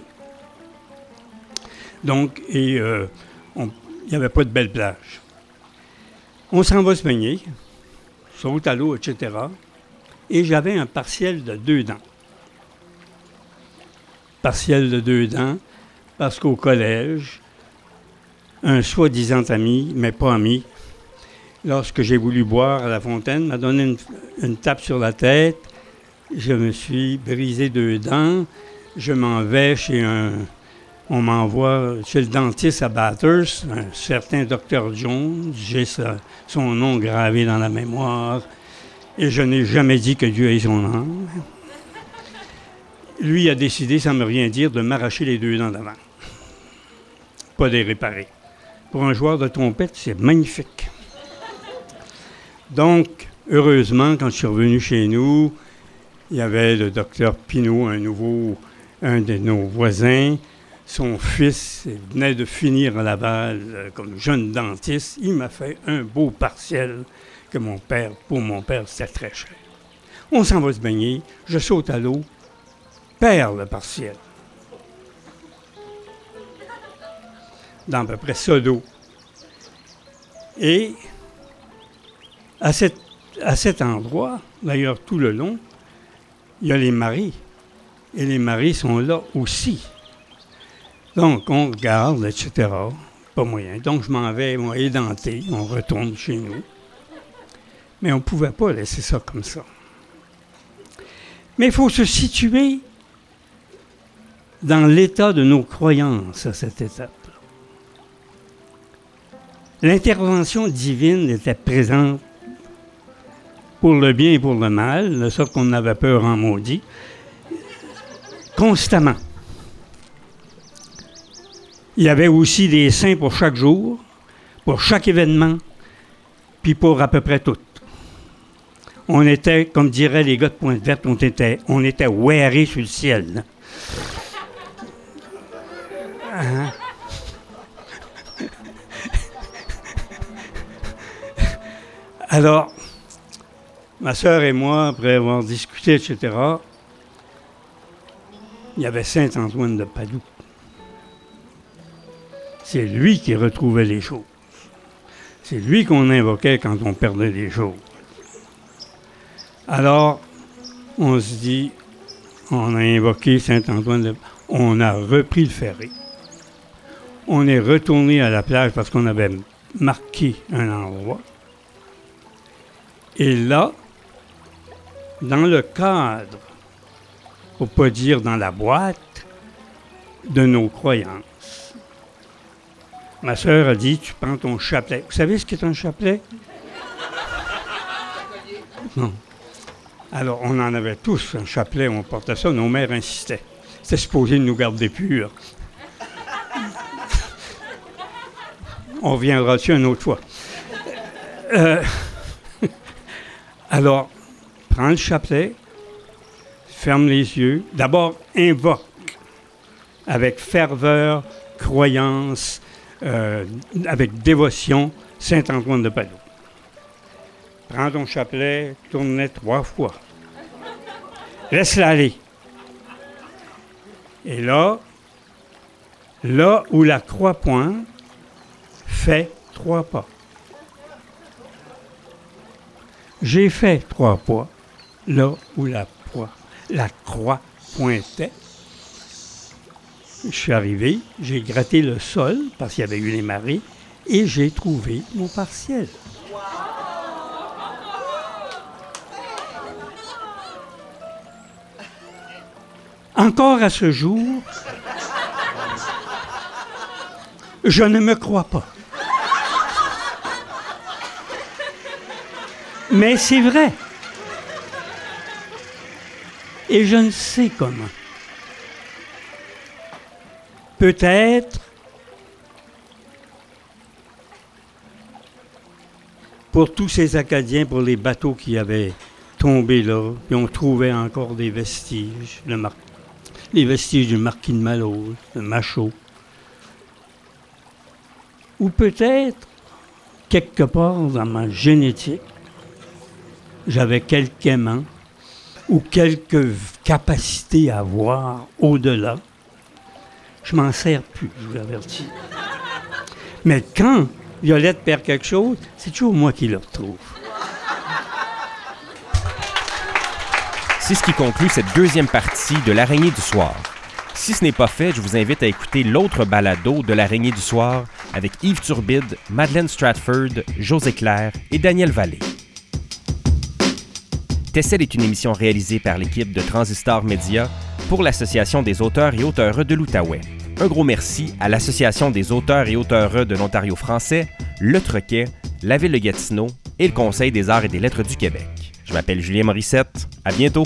Donc, euh, il n'y avait pas de belle plage. On s'en va se baigner, saute à l'eau, etc. Et j'avais un partiel de deux dents. Partiel de deux dents, parce qu'au collège, un soi-disant ami, mais pas ami, lorsque j'ai voulu boire à la fontaine, m'a donné une, tape sur la tête. Je me suis brisé deux dents. Je m'en vais chez un. On m'envoie chez le dentiste à Bathurst, un certain docteur Jones. J'ai son nom gravé dans la mémoire. Et je n'ai jamais dit que Dieu ait son âme. Lui a décidé, sans me rien dire, de m'arracher les deux dents d'avant. Pas de les réparer. Pour un joueur de trompette, c'est magnifique. Donc, heureusement, quand je suis revenu chez nous, il y avait le docteur Pinault, un nouveau, un de nos voisins. Son fils venait de finir à Laval euh, comme jeune dentiste. Il m'a fait un beau partiel que mon père, pour mon père, c'était très cher. On s'en va se baigner, je saute à l'eau, perds le partiel. Dans à peu près ça d'eau. Et à, cet- à cet endroit, d'ailleurs tout le long, il y a les maris. Et les maris sont là aussi. Donc, on regarde, etc. Pas moyen. Donc, je m'en vais, moi, édenté. On retourne chez nous. Mais on ne pouvait pas laisser ça comme ça. Mais il faut se situer dans l'état de nos croyances à cette étape. L'intervention divine était présente pour le bien et pour le mal, de sorte qu'on avait peur en maudit, constamment. Il y avait aussi des saints pour chaque jour, pour chaque événement, puis pour à peu près tout. On était, comme diraient les gars de Pointe Verte, on était, on était sur le ciel. Hein? Alors, ma sœur et moi, après avoir discuté, etc., il y avait Saint-Antoine de Padoue. C'est lui qui retrouvait les choses. C'est lui qu'on invoquait quand on perdait des choses. Alors, on se dit, on a invoqué Saint-Antoine de On a repris le ferry. On est retourné à la plage parce qu'on avait marqué un endroit. Et là, dans le cadre, pour pas dire dans la boîte, de nos croyances, ma sœur a dit, tu prends ton chapelet. Vous savez ce qu'est un chapelet? Non. Alors, on en avait tous un chapelet, on portait ça, nos mères insistaient. C'était supposé nous garder purs. on reviendra dessus une autre fois. Euh, alors, prends le chapelet, ferme les yeux. D'abord, invoque avec ferveur, croyance, euh, avec dévotion, Saint-Antoine de Padoue. Prends ton chapelet, tourne-le trois fois. Laisse-la aller. Et là, là où la croix pointe, fais trois pas. J'ai fait trois pas là où la, la croix pointait. Je suis arrivé, j'ai gratté le sol parce qu'il y avait eu les marées et j'ai trouvé mon partiel. Encore à ce jour, je ne me crois pas. Mais c'est vrai. Et je ne sais comment. Peut-être pour tous ces Acadiens, pour les bateaux qui avaient tombé là, puis on trouvait encore des vestiges, le mar- les vestiges du marquis de Malo, de Machaut. Ou peut-être, quelque part dans ma génétique, j'avais quelques aimants ou quelques capacités à voir au-delà. Je m'en sers plus, je vous avertis. Mais quand Violette perd quelque chose, c'est toujours moi qui le retrouve. C'est ce qui conclut cette deuxième partie de l'Araignée du soir. Si ce n'est pas fait, je vous invite à écouter l'autre balado de l'Araignée du soir avec Yves Turbide, Madeleine Stratford, José Claire et Daniel Vallée. Tessel est une émission réalisée par l'équipe de Transistor Media pour l'Association des auteurs et auteureux de l'Outaouais. Un gros merci à l'Association des auteurs et auteureux de l'Ontario français, Le Troquet, la Ville de Gatineau et le Conseil des arts et des lettres du Québec. Je m'appelle Julien Morissette. À bientôt!